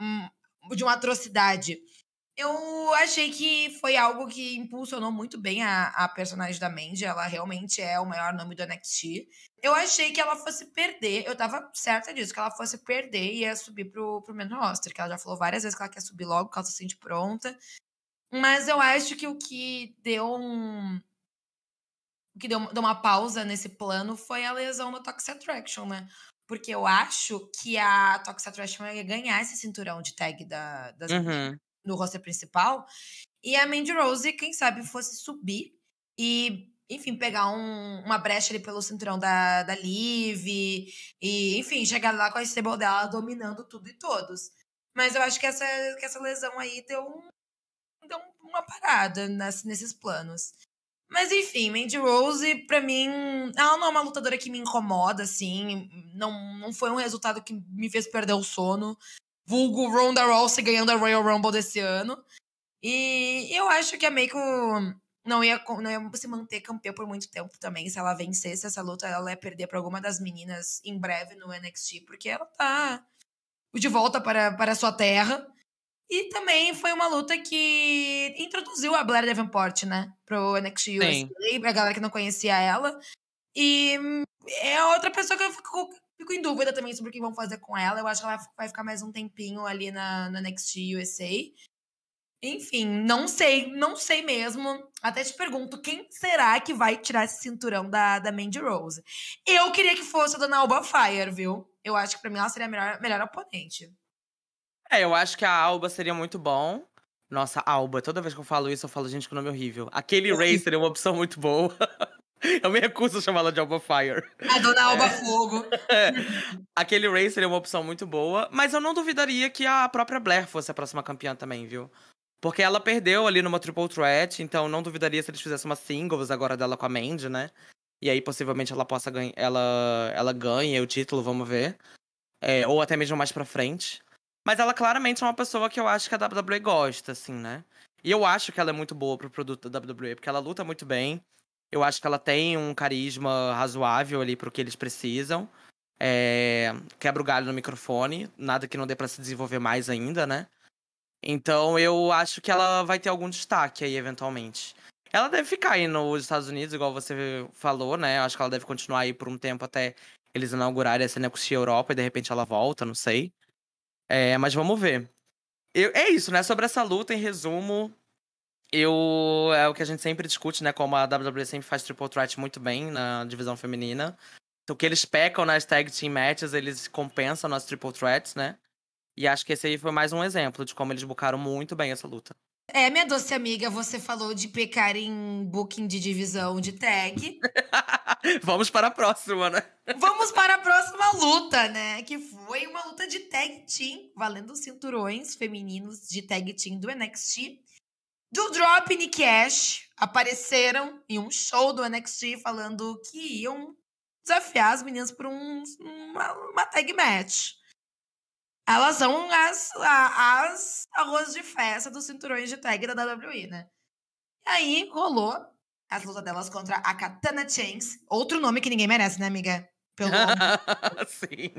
Um, de uma atrocidade. Eu achei que foi algo que impulsionou muito bem a, a personagem da Mandy. Ela realmente é o maior nome do NXT. Eu achei que ela fosse perder. Eu tava certa disso, que ela fosse perder e ia subir pro, pro main roster. Que ela já falou várias vezes que ela quer subir logo, que ela se sente pronta. Mas eu acho que o que deu um. O que deu, deu uma pausa nesse plano foi a lesão do Toxic Attraction, né? porque eu acho que a Toxic Attraction ia ganhar esse cinturão de tag da, das Uhum. no roster principal. E a Mandy Rose, quem sabe, fosse subir e, enfim, pegar um- uma brecha ali pelo cinturão da, da Liv. E, enfim, chegar lá com a stable dela dominando tudo e todos. Mas eu acho que essa, que essa lesão aí deu, um- deu uma parada nas- nesses planos. Mas enfim, Mandy Rose, pra mim, ela não é uma lutadora que me incomoda, assim. Não, não foi um resultado que me fez perder o sono. Vulgo Ronda Rousey ganhando a Royal Rumble desse ano. E eu acho que a Meiko não ia, não ia se manter campeã por muito tempo também. Se ela vencesse essa luta, ela ia perder pra alguma das meninas em breve no NXT, porque ela tá de volta para, para a sua terra. E também foi uma luta que introduziu a Blair Davenport, né? Pro NXT Sim. USA, pra galera que não conhecia ela. E é outra pessoa que eu fico, fico em dúvida também sobre o que vão fazer com ela. Eu acho que ela vai ficar mais um tempinho ali na, na NXT USA. Enfim, não sei, não sei mesmo. Até te pergunto, quem será que vai tirar esse cinturão da, da Mandy Rose? Eu queria que fosse a Dona Alba Fire, viu? Eu acho que pra mim ela seria a melhor, melhor oponente. É, eu acho que a Alba seria muito bom. Nossa, Alba, toda vez que eu falo isso, eu falo, gente, que nome horrível. Aquele Ray seria uma opção muito boa. eu me recuso a chamá-la de Alba Fire. A Dona Alba Fogo. Aquele Ray seria uma opção muito boa, mas eu não duvidaria que a própria Blair fosse a próxima campeã também, viu? Porque ela perdeu ali numa Triple Threat, então não duvidaria se eles fizessem uma singles agora dela com a Mandy, né? E aí possivelmente ela possa ganhar, ela, ela ganhe o título, vamos ver. É, ou até mesmo mais pra frente. Mas ela claramente é uma pessoa que eu acho que a WWE gosta, assim, né? E eu acho que ela é muito boa pro produto da WWE, porque ela luta muito bem. Eu acho que ela tem um carisma razoável ali pro que eles precisam. É, quebra o galho no microfone, nada que não dê pra se desenvolver mais ainda, né? Então eu acho que ela vai ter algum destaque aí, eventualmente. Ela deve ficar aí nos Estados Unidos, igual você falou, né? Eu acho que ela deve continuar aí por um tempo até eles inaugurarem essa NXT Europa e de repente ela volta, não sei. É, mas vamos ver. Eu- é isso, né? Sobre essa luta, em resumo, eu é o que a gente sempre discute, né? Como a WWE sempre faz triple threat muito bem na divisão feminina. O que eles pecam nas tag team matches, eles compensam nas triple threats, né? E acho que esse aí foi mais um exemplo de como eles bucaram muito bem essa luta. É, minha doce amiga, você falou de pecar em booking de divisão de tag. Vamos para a próxima, né? Vamos para a próxima luta, né? Que foi uma luta de tag team, valendo cinturões femininos de tag team do NXT. Do Drop e Nick Ash apareceram em um show do NXT falando que iam desafiar as meninas por um- uma, uma tag match. Elas são as, as arroz de festa dos cinturões de tag da WWE, né? E aí rolou as lutas delas contra a Katana Chance. Outro nome que ninguém merece, né, amiga? Pelo nome. Sim.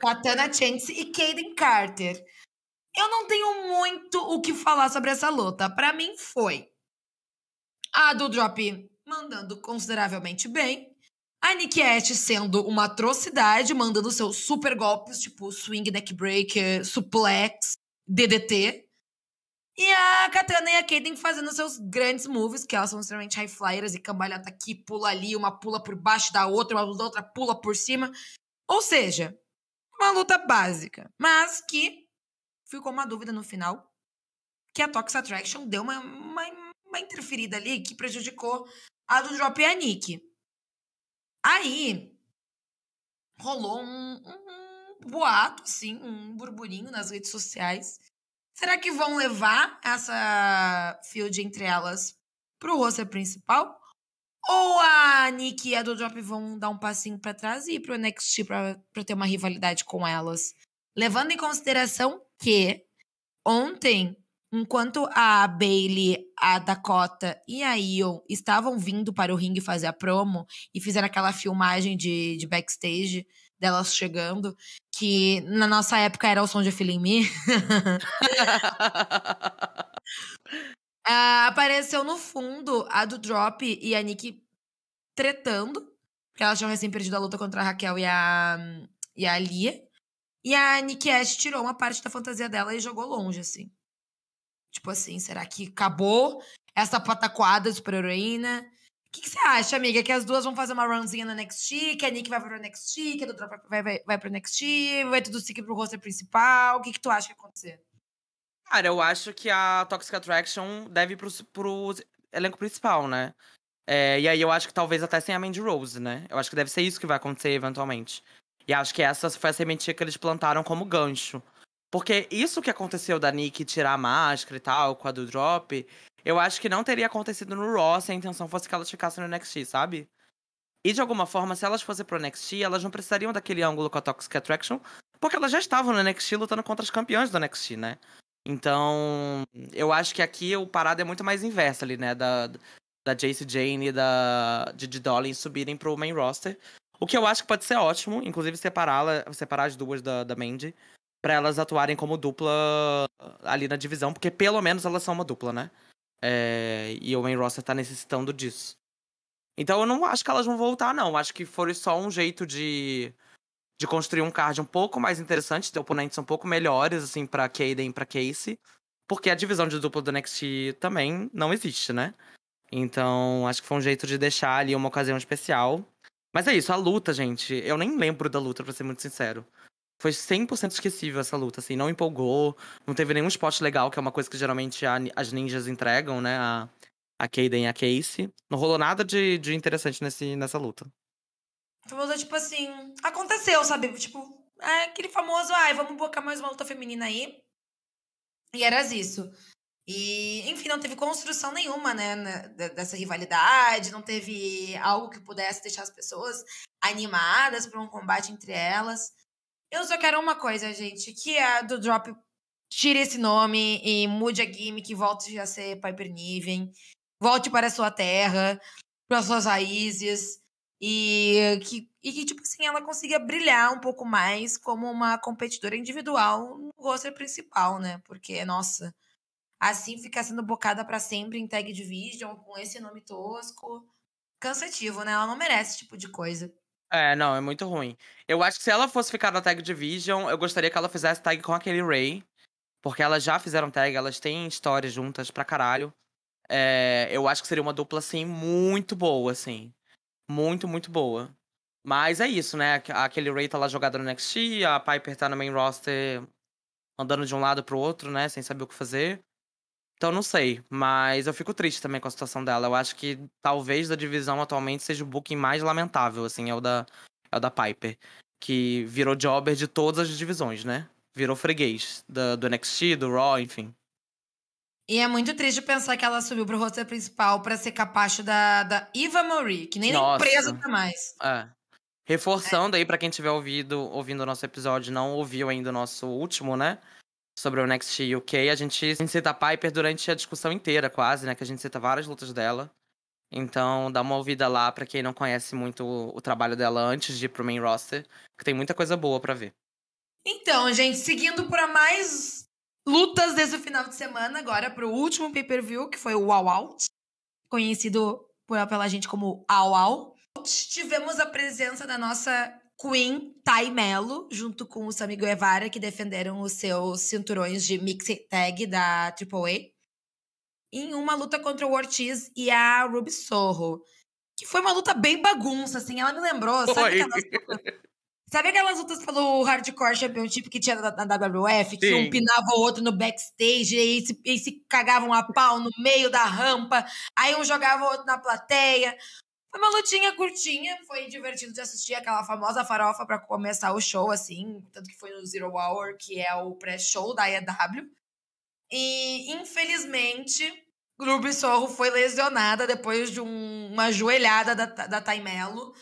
Katana Chance e Kaden Carter. Eu não tenho muito o que falar sobre essa luta. Pra mim foi a do Drop mandando consideravelmente bem. A Nikki Ash sendo uma atrocidade, mandando seus super golpes, tipo swing neck breaker, suplex, DDT. E a Katana e a Kaden fazendo seus grandes moves, que elas são extremamente high flyers e cambalhota aqui, pula ali, uma pula por baixo da outra, uma outra pula por cima. Ou seja, uma luta básica, mas que ficou uma dúvida no final, que a Toxic Attraction deu uma, uma, uma interferida ali que prejudicou a do Drop e a Nick. Aí rolou um, um boato, assim, um burburinho nas redes sociais. Será que vão levar essa field entre elas pro roster principal? Ou a Nick e a do Drop vão dar um passinho pra trás e ir pro NXT pra, pra ter uma rivalidade com elas? Levando em consideração que ontem, enquanto a Bailey, a Dakota e a Io estavam vindo para o ringue fazer a promo e fizeram aquela filmagem de, de backstage delas chegando, que na nossa época era o som de Feeling Me. Ah, apareceu no fundo a do Drop e a Nick tretando, porque elas tinham recém perdido a luta contra a Raquel e a, e a Lia. E a Nick Ash tirou uma parte da fantasia dela e jogou longe, assim. Tipo assim, será que acabou essa pataquada de super-heroína? O que, que, você acha, amiga? Que as duas vão fazer uma runzinha no NXT, que a Nick vai pro NXT, que a Dutra vai, vai, vai pro NXT, vai tudo seguir pro roster principal. O que, que tu acha que vai acontecer? Cara, eu acho que a Toxic Attraction deve ir pro, pro elenco principal, né? É, e aí eu acho que talvez até sem a Mandy Rose, né? Eu acho que deve ser isso que vai acontecer eventualmente. E acho que essa foi a sementinha que eles plantaram como gancho. Porque isso que aconteceu da Nick tirar a máscara e tal, com a do Drop, eu acho que não teria acontecido no Raw se a intenção fosse que elas ficassem no NXT, sabe? E de alguma forma, se elas fossem pro NXT, elas não precisariam daquele ângulo com a Toxic Attraction, porque elas já estavam no NXT lutando contra as campeãs do NXT, né? Então, eu acho que aqui o parado é muito mais inverso ali, né? Da, da Jace Jane e da Didi Dolly subirem pro main roster. O que eu acho que pode ser ótimo, inclusive separá-la, separar as duas da, da Mandy, para elas atuarem como dupla ali na divisão, porque pelo menos elas são uma dupla, né? É, e o main roster tá necessitando disso. Então eu não acho que elas vão voltar, não. Acho que foi só um jeito de, de construir um card um pouco mais interessante, ter oponentes um pouco melhores, assim, pra Kaden e pra Casey. Porque a divisão de dupla do NXT também não existe, né? Então, acho que foi um jeito de deixar ali uma ocasião especial. Mas é isso, a luta, gente. Eu nem lembro da luta, pra ser muito sincero. Foi 100% esquecível essa luta, assim. Não empolgou, não teve nenhum spot legal, que é uma coisa que geralmente a, as ninjas entregam, né? A, a Kaden e a Casey. Não rolou nada de, de interessante nesse, nessa luta. Famoso, tipo assim, aconteceu, sabe? Tipo, é aquele famoso, ai, vamos bocar mais uma luta feminina aí. E era isso. E, enfim, não teve construção nenhuma, né, dessa rivalidade, não teve algo que pudesse deixar as pessoas animadas para um combate entre elas. Eu só quero uma coisa, gente, que a do Drop tire esse nome e mude a gimmick, volte a ser Piper Niven, volte para a sua terra, para suas raízes, e que, e que, tipo assim, ela consiga brilhar um pouco mais como uma competidora individual no roster principal, né? Porque, nossa, assim ficar sendo bocada para sempre em tag division com esse nome tosco. Cansativo, né? Ela não merece esse tipo de coisa. É, não, é muito ruim. Eu acho que se ela fosse ficar na tag division, eu gostaria que ela fizesse tag com aquele Ray. Porque elas já fizeram tag, elas têm histórias juntas pra caralho. É, eu acho que seria uma dupla, assim, muito boa, assim. Muito, muito boa. Mas é isso, né? Aquele Ray tá lá jogado no NXT, a Piper tá no main roster andando de um lado pro outro, né? Sem saber o que fazer. Então não sei, mas eu fico triste também com a situação dela. Eu acho que talvez da divisão atualmente seja o booking mais lamentável, assim, é o da, é o da Piper. Que virou jobber de todas as divisões, né? Virou freguês. Do, do NXT, do Raw, enfim. E é muito triste pensar que ela subiu pro roster principal para ser capacho da, da Eva Marie, que nem Nossa. empresa tá mais. É. Reforçando é. aí para quem tiver ouvido, ouvindo o nosso episódio, não ouviu ainda o nosso último, né? Sobre o Next UK, a gente, cita a Piper durante a discussão inteira, quase, né? Que a gente cita várias lutas dela. Então, dá uma ouvida lá para quem não conhece muito o, o, trabalho dela antes de ir pro main roster, que tem muita coisa boa para ver. Então, gente, seguindo para mais lutas desse final de semana, agora pro último pay-per-view, que foi o All Out, conhecido pela gente como All Out. Tivemos a presença da nossa Queen, Tai Melo, junto com o Sammy Guevara, que defenderam os seus cinturões de mixed tag da AAA, em uma luta contra o Ortiz e a Ruby Sorro. Que foi uma luta bem bagunça, assim. Ela me lembrou, sabe aquelas, sabe aquelas lutas pelo Hardcore Championship que tinha na, na WWF? Que um pinava o outro no backstage, e se, e se cagavam a pau no meio da rampa, aí um jogava o outro na plateia. Foi uma lutinha curtinha, foi divertido de assistir aquela famosa farofa para começar o show, assim, tanto que foi no Zero Hour, que é o pré-show da EW. E, infelizmente, Ruby Sorro foi lesionada depois de um, uma joelhada da, da Taimelo.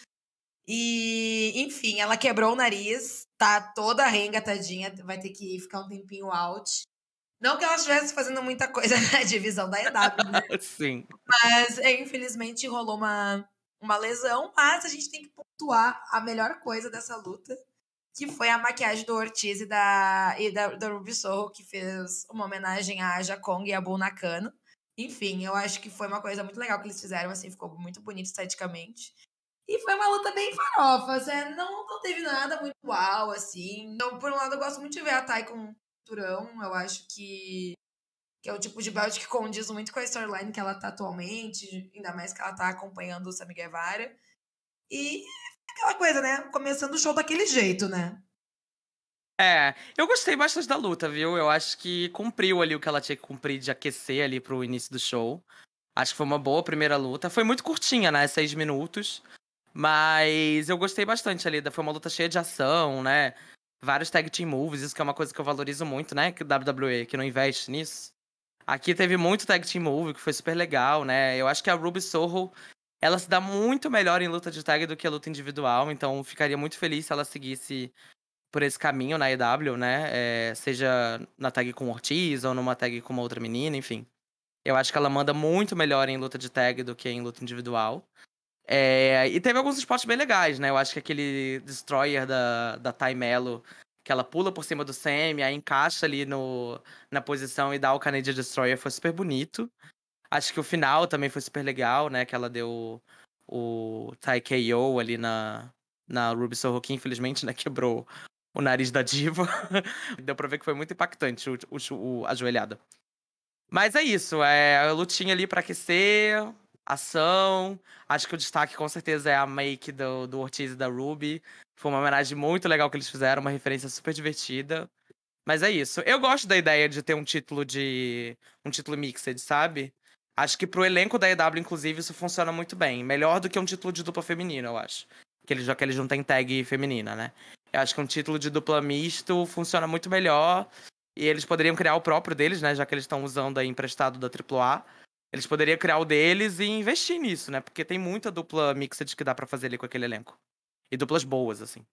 E, enfim, ela quebrou o nariz, tá toda renga, tadinha, vai ter que ficar um tempinho out. Não que ela estivesse fazendo muita coisa na divisão da EW, né? Sim. Mas, infelizmente, rolou uma, uma lesão, mas a gente tem que pontuar a melhor coisa dessa luta, que foi a maquiagem do Ortiz e da, e da, da Ruby Sorro, que fez uma homenagem a Kong e a Bull Nakano. Enfim, eu acho que foi uma coisa muito legal que eles fizeram, assim, ficou muito bonito esteticamente. E foi uma luta bem farofa, assim, não, não teve nada muito uau, assim. Então, por um lado, eu gosto muito de ver a Tai com Turão, eu acho que Que é o tipo de belt que condiz muito com a storyline que ela tá atualmente, ainda mais que ela tá acompanhando o Sammy Guevara. E aquela coisa, né? Começando o show daquele jeito, né? É, eu gostei bastante da luta, viu? Eu acho que cumpriu ali o que ela tinha que cumprir de aquecer ali pro início do show. Acho que foi uma boa primeira luta. Foi muito curtinha, né? Seis minutos. Mas eu gostei bastante ali. Foi uma luta cheia de ação, né? Vários tag team moves, isso que é uma coisa que eu valorizo muito, né? Que WWE, que não investe nisso. Aqui teve muito tag team move, que foi super legal, né? Eu acho que a Ruby Soho, ela se dá muito melhor em luta de tag do que a luta individual. Então, ficaria muito feliz se ela seguisse por esse caminho na EW, né? É, seja na tag com Ortiz ou numa tag com uma outra menina, enfim. Eu acho que ela manda muito melhor em luta de tag do que em luta individual. É, e teve alguns spots bem legais, né? Eu acho que aquele Destroyer da, da Taimelo, que ela pula por cima do Sam, aí encaixa ali no, na posição e dá o Canadian Destroyer, foi super bonito. Acho que o final também foi super legal, né? Que ela deu o Tai KO ali na, na Ruby Soho, que infelizmente né, quebrou o nariz da diva. Deu pra ver que foi muito impactante o, o, o, a joelhada. Mas é isso, é a lutinha ali pra aquecer, ação. Acho que o destaque com certeza é a make do, do Ortiz e da Ruby. Foi uma homenagem muito legal que eles fizeram, uma referência super divertida. Mas é isso. Eu gosto da ideia de ter um título de. um título mixed, sabe? Acho que pro elenco da EW, inclusive, isso funciona muito bem. Melhor do que um título de dupla feminina, eu acho. Que eles, já que eles não têm tag feminina, né? Eu acho que um título de dupla misto funciona muito melhor. E eles poderiam criar o próprio deles, né? Já que eles estão usando aí emprestado da AAA. Eles poderiam criar o deles e investir nisso, né? Porque tem muita dupla mixed que dá para fazer ali com aquele elenco. E duplas boas, assim.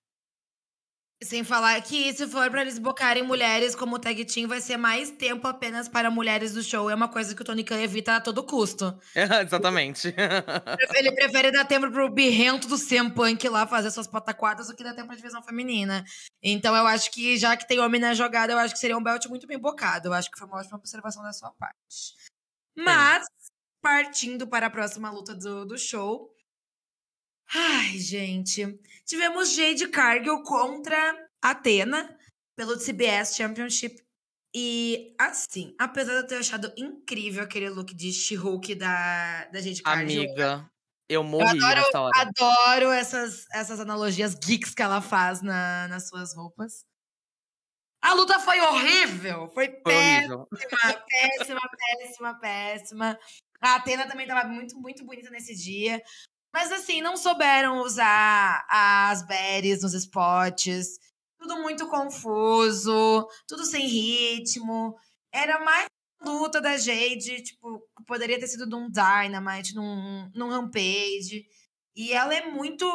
Sem falar que se for para eles bocarem mulheres como tag team, vai ser mais tempo apenas para mulheres do show. É uma coisa que o Tony Khan evita a todo custo. exatamente. Ele prefere dar tempo pro birrento do CM Punk lá fazer suas pataquadas do que dar tempo pra divisão feminina. Então eu acho que, já que tem homem na jogada, eu acho que seria um belt muito bem bocado. Eu acho que foi uma ótima observação da sua parte. Mas, Sim. partindo para a próxima luta do, do show, Ai, gente. Tivemos Jade Cargill contra Atena pelo CBS Championship. E, assim, apesar de eu ter achado incrível aquele look de She-Hulk da, da Jade Cargill. Amiga, eu morri eu adoro, nessa hora. adoro essas, essas analogias geeks que ela faz na, nas suas roupas. A luta foi horrível. Foi, foi péssima, horrível. péssima, péssima, péssima. A Atena também estava muito, muito bonita nesse dia. Mas assim, não souberam usar as berries nos spots. Tudo muito confuso, tudo sem ritmo. Era mais luta da Jade, tipo, poderia ter sido num Dynamite, num, num Rampage. E ela é muito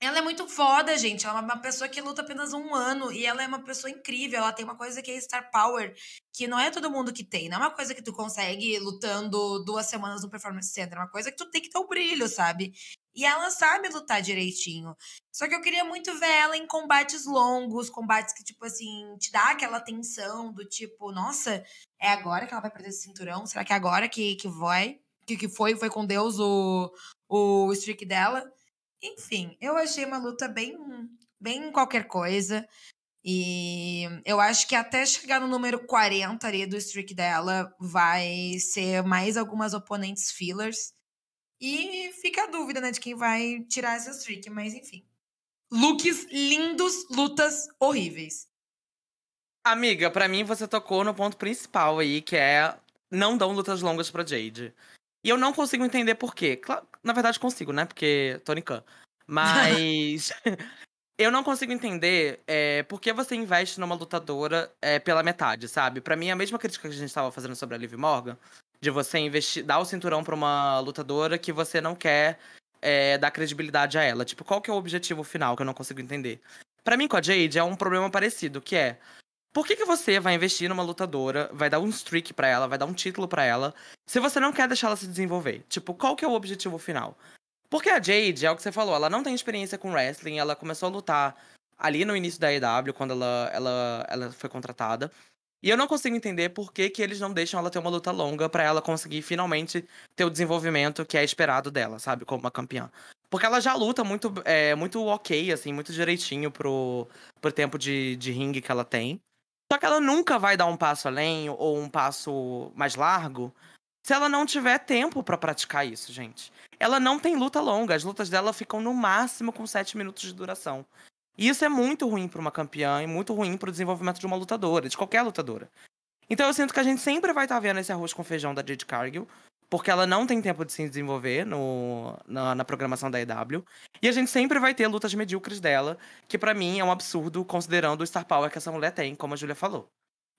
ela é muito foda, gente. Ela é uma pessoa que luta apenas um ano e ela é uma pessoa incrível. Ela tem uma coisa que é Star Power, que não é todo mundo que tem. Não é uma coisa que tu consegue lutando duas semanas no Performance Center. É uma coisa que tu tem que ter o brilho, sabe? E ela sabe lutar direitinho. Só que eu queria muito ver ela em combates longos, combates que, tipo assim, te dá aquela tensão do tipo, nossa, é agora que ela vai perder esse cinturão? Será que é agora que, que vai? Que, que foi? Foi com Deus o, o streak dela? Enfim, eu achei uma luta bem, bem qualquer coisa. E eu acho que até chegar no número 40 ali do streak dela, vai ser mais algumas oponentes fillers. E fica a dúvida, né, de quem vai tirar essa streak, mas enfim. Looks lindos, lutas horríveis. Amiga, para mim você tocou no ponto principal aí, que é não dão lutas longas pra Jade. E eu não consigo entender por quê. Na verdade, consigo, né? Porque Tony Khan. Mas. eu não consigo entender é, por que você investe numa lutadora é, pela metade, sabe? Para mim, a mesma crítica que a gente estava fazendo sobre a Liv Morgan, de você investir, dar o cinturão pra uma lutadora que você não quer é, dar credibilidade a ela. Tipo, qual que é o objetivo final que eu não consigo entender? Para mim, com a Jade, é um problema parecido, que é. Por que, que você vai investir numa lutadora, vai dar um streak para ela, vai dar um título para ela, se você não quer deixar ela se desenvolver? Tipo, qual que é o objetivo final? Porque a Jade, é o que você falou, ela não tem experiência com wrestling, ela começou a lutar ali no início da EW, quando ela, ela, ela foi contratada. E eu não consigo entender por que, que eles não deixam ela ter uma luta longa para ela conseguir finalmente ter o desenvolvimento que é esperado dela, sabe? Como uma campeã. Porque ela já luta muito, é, muito ok, assim, muito direitinho pro, pro tempo de, de ringue que ela tem. Só que ela nunca vai dar um passo além ou um passo mais largo se ela não tiver tempo para praticar isso, gente. Ela não tem luta longa, as lutas dela ficam no máximo com 7 minutos de duração. E isso é muito ruim para uma campeã e muito ruim para o desenvolvimento de uma lutadora, de qualquer lutadora. Então eu sinto que a gente sempre vai estar tá vendo esse arroz com feijão da Jade Cargill, porque ela não tem tempo de se desenvolver no, na, na programação da EW. E a gente sempre vai ter lutas medíocres dela, que para mim é um absurdo, considerando o Star Power que essa mulher tem, como a Julia falou.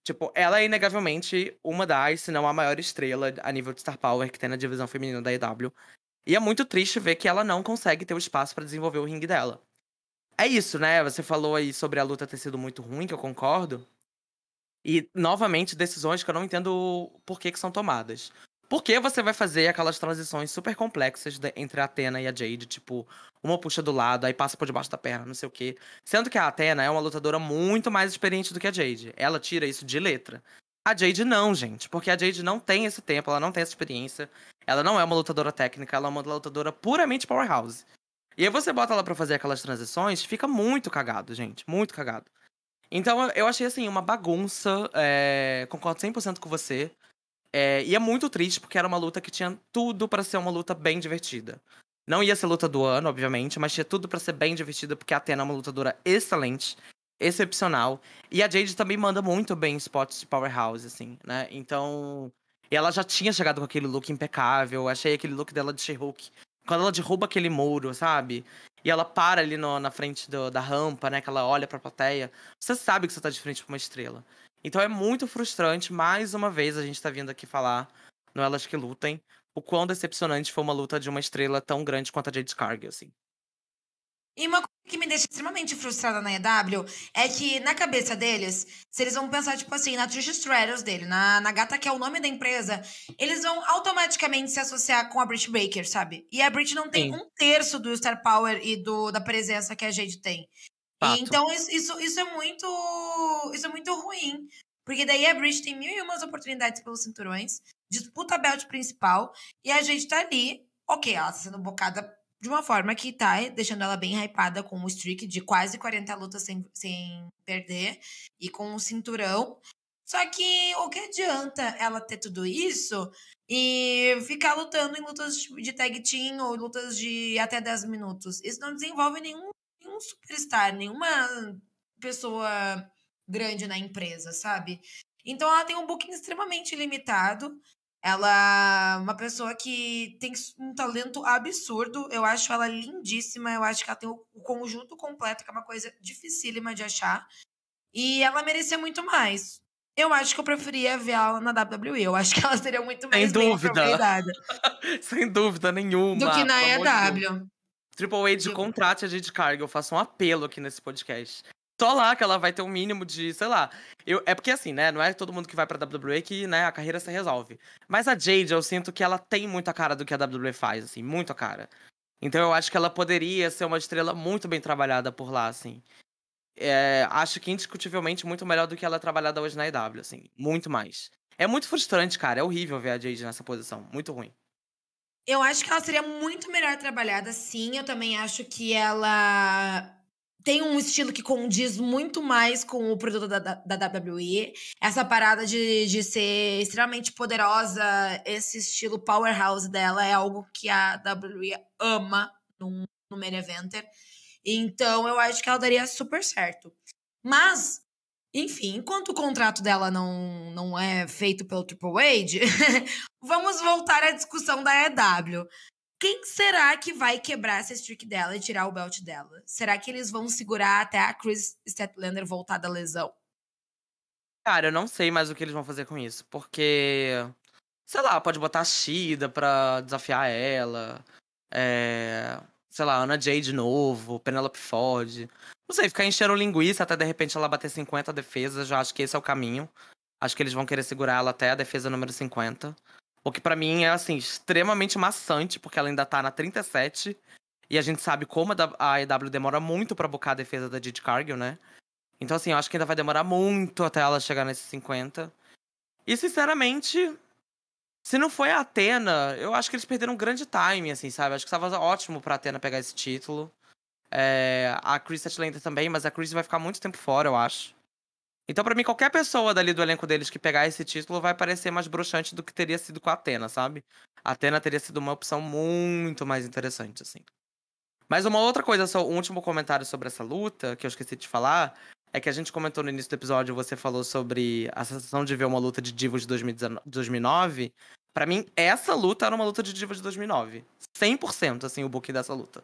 Tipo, ela é inegavelmente uma das, se não a maior estrela a nível de Star Power que tem na divisão feminina da EW. E é muito triste ver que ela não consegue ter o espaço para desenvolver o ringue dela. É isso, né? Você falou aí sobre a luta ter sido muito ruim, que eu concordo. E, novamente, decisões que eu não entendo por que, que são tomadas. Por que você vai fazer aquelas transições super complexas de, entre a Athena e a Jade? Tipo, uma puxa do lado, aí passa por debaixo da perna, não sei o quê. Sendo que a Athena é uma lutadora muito mais experiente do que a Jade. Ela tira isso de letra. A Jade não, gente. Porque a Jade não tem esse tempo, ela não tem essa experiência. Ela não é uma lutadora técnica, ela é uma lutadora puramente powerhouse. E aí você bota ela pra fazer aquelas transições, fica muito cagado, gente. Muito cagado. Então eu achei assim, uma bagunça. É... Concordo 100% com você. É... E é muito triste, porque era uma luta que tinha tudo para ser uma luta bem divertida. Não ia ser luta do ano, obviamente, mas tinha tudo para ser bem divertida, porque a Athena é uma lutadora excelente, excepcional. E a Jade também manda muito bem em spots de powerhouse, assim, né? Então. E ela já tinha chegado com aquele look impecável. Achei aquele look dela de She-Hulk quando ela derruba aquele muro, sabe? E ela para ali no, na frente do, da rampa, né? Que ela olha pra plateia. Você sabe que você tá de frente pra uma estrela. Então é muito frustrante, mais uma vez, a gente tá vindo aqui falar no Elas Que Lutem, o quão decepcionante foi uma luta de uma estrela tão grande quanto a Jade Cargill, assim. E uma coisa que me deixa extremamente frustrada na EW é que, na cabeça deles, se eles vão pensar, tipo assim, na Trish Stratus dele, na, na gata que é o nome da empresa, eles vão automaticamente se associar com a Brit Baker, sabe? E a Brit não tem Sim. um terço do Star Power e do, da presença que a gente tem. E, então, isso, isso, isso, é muito. Isso é muito ruim. Porque daí a Brit tem mil e umas oportunidades pelos cinturões, disputa a belt principal, e a gente tá ali, ok, ela tá sendo bocada de uma forma que tá deixando ela bem hypada com um streak de quase 40 lutas sem, sem perder e com um cinturão. Só que o que adianta ela ter tudo isso e ficar lutando em lutas de tag team ou lutas de até 10 minutos? Isso não desenvolve nenhum, nenhum superstar, nenhuma pessoa grande na empresa, sabe? Então ela tem um booking extremamente limitado. Ela é uma pessoa que tem um talento absurdo. Eu acho ela lindíssima. Eu acho que ela tem o conjunto completo, que é uma coisa dificílima de achar. E ela merecia muito mais. Eu acho que eu preferia ver ela na WWE. Eu acho que ela seria muito mais Sem dúvida. Sem dúvida nenhuma. Do que na EW. Triple H, contrate a Jade Cargill. Eu faço um apelo aqui nesse podcast só lá que ela vai ter um mínimo de, sei lá. Eu, é porque assim, né? Não é todo mundo que vai pra WWE que, né, a carreira se resolve. Mas a Jade, eu sinto que ela tem muita cara do que a WWE faz, assim, muita cara. Então eu acho que ela poderia ser uma estrela muito bem trabalhada por lá, assim. É, acho que indiscutivelmente muito melhor do que ela é trabalhada hoje na EW, assim. Muito mais. É muito frustrante, cara. É horrível ver a Jade nessa posição. Muito ruim. Eu acho que ela seria muito melhor trabalhada, sim. Eu também acho que ela tem um estilo que condiz muito mais com o produto da, da, da WWE. Essa parada de, de ser extremamente poderosa, esse estilo powerhouse dela é algo que a WWE ama no, no main eventer. Então eu acho que ela daria super certo. Mas, enfim, enquanto o contrato dela não, não é feito pelo Triple H, vamos voltar à discussão da EW. Quem será que vai quebrar essa streak dela e tirar o belt dela? Será que eles vão segurar até a Chris Statlander voltar da lesão? Cara, eu não sei mais o que eles vão fazer com isso, porque. Sei lá, pode botar a Shida pra desafiar ela. É, sei lá, Ana Jay de novo, Penelope Ford. Não sei, ficar enchendo linguiça até de repente ela bater 50 defesas, já acho que esse é o caminho. Acho que eles vão querer segurar ela até a defesa número 50. O que para mim é, assim, extremamente maçante, porque ela ainda tá na 37. E a gente sabe como a EW demora muito pra bocar a defesa da Didi Cargill, né? Então, assim, eu acho que ainda vai demorar muito até ela chegar nesses 50. E, sinceramente, se não foi a Atena, eu acho que eles perderam um grande time, assim, sabe? Acho que estava ótimo pra Atena pegar esse título. É, a Chris Statlander também, mas a Chris vai ficar muito tempo fora, eu acho. Então, pra mim, qualquer pessoa dali do elenco deles que pegar esse título vai parecer mais broxante do que teria sido com a Atena, sabe? A Atena teria sido uma opção muito mais interessante, assim. Mas uma outra coisa, só um último comentário sobre essa luta, que eu esqueci de falar, é que a gente comentou no início do episódio, você falou sobre a sensação de ver uma luta de divas de 2009. Pra mim, essa luta era uma luta de divas de 2009. 100%, assim, o booking dessa luta.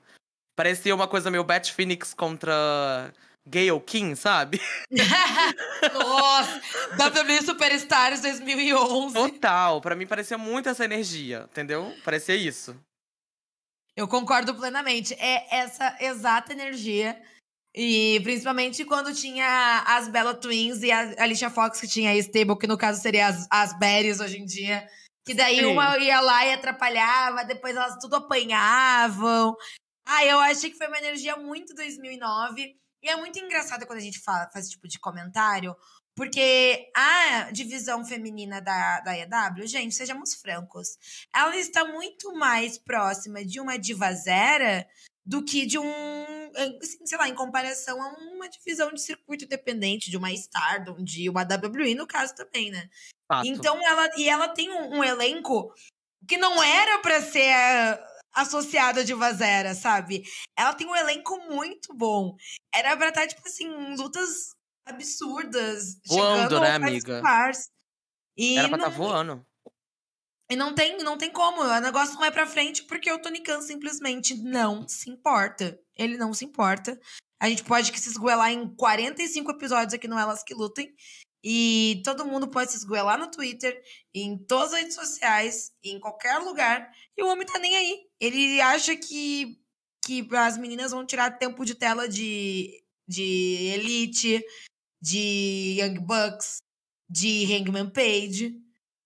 Parecia uma coisa meio Bat Phoenix contra Gayle King, sabe? Nossa! WWE Superstars 2011. Total. Pra mim parecia muito essa energia, entendeu? Parecia isso. Eu concordo plenamente. É essa exata energia. E principalmente quando tinha as Bella Twins e a Alicia Fox, que tinha a Stable, que no caso seria as, as Berries hoje em dia. Que daí Sim. uma ia lá e atrapalhava, depois elas tudo apanhavam. Ah, eu achei que foi uma energia muito 2009. E é muito engraçado quando a gente fala, faz esse tipo de comentário, porque a divisão feminina da, da EW, gente, sejamos francos, ela está muito mais próxima de uma diva zero do que de um, sei lá, em comparação a uma divisão de circuito independente, de uma Stardom, de uma WWE, no caso também, né? Fato. Então ela e ela tem um, um elenco que não era para ser associada de Vazera, sabe? Ela tem um elenco muito bom. Era pra estar, tá, tipo assim, lutas absurdas. Voando, né, amiga? E Era pra estar tá voando. E não tem, não tem como. O negócio não vai pra frente porque o Tony Khan simplesmente não se importa. Ele não se importa. A gente pode que se esgoelar em 45 episódios aqui no Elas Que Lutem. E todo mundo pode se esgoelar no Twitter, em todas as redes sociais, em qualquer lugar. E o homem tá nem aí. Ele acha que, que as meninas vão tirar tempo de tela de, de Elite, de Young Bucks, de Hangman Page.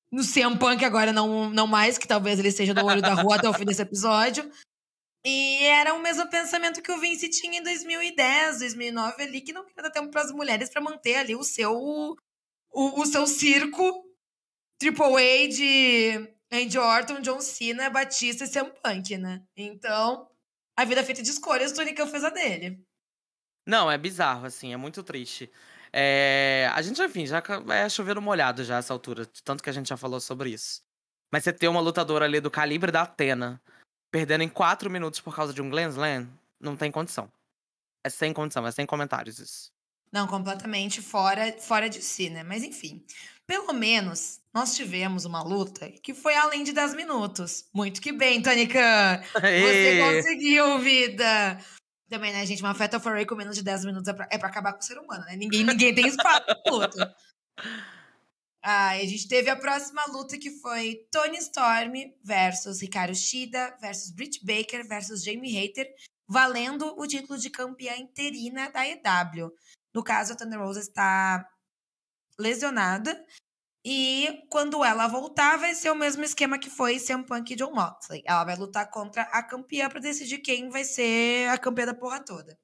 No CM Punk agora não, não mais, que talvez ele seja do olho da rua até o fim desse episódio. E era o mesmo pensamento que o Vince tinha em 2010, 2009 ali, que não queria dar tempo para as mulheres para manter ali o seu o, o seu circo Triple A de Andy Orton, John Cena, Batista e CM Punk, né? Então, a vida é feita de escolhas, o Tony Khan fez a dele. Não, é bizarro, assim, é muito triste. É... A gente, enfim, já é chover molhado já essa altura, tanto que a gente já falou sobre isso. Mas você ter uma lutadora ali do calibre da Atena perdendo em quatro minutos por causa de um Glenn Slam, não tem condição. É sem condição, é sem comentários isso. Não, completamente fora, fora de si, né? Mas enfim, pelo menos nós tivemos uma luta que foi além de 10 minutos. Muito que bem, Tônica! Você conseguiu, vida! Também, né, gente? Uma Fatal Foray com menos de 10 minutos é pra, é pra acabar com o ser humano, né? Ninguém, ninguém tem espaço pra luta. Ah, a gente teve a próxima luta que foi Tony Storm versus Ricardo Shida versus Britt Baker versus Jamie Hater, valendo o título de campeã interina da EW. No caso, a Thunder Rosa está lesionada. E quando ela voltar, vai ser o mesmo esquema que foi CM Punk e John Moxley. Ela vai lutar contra a campeã para decidir quem vai ser a campeã da porra toda.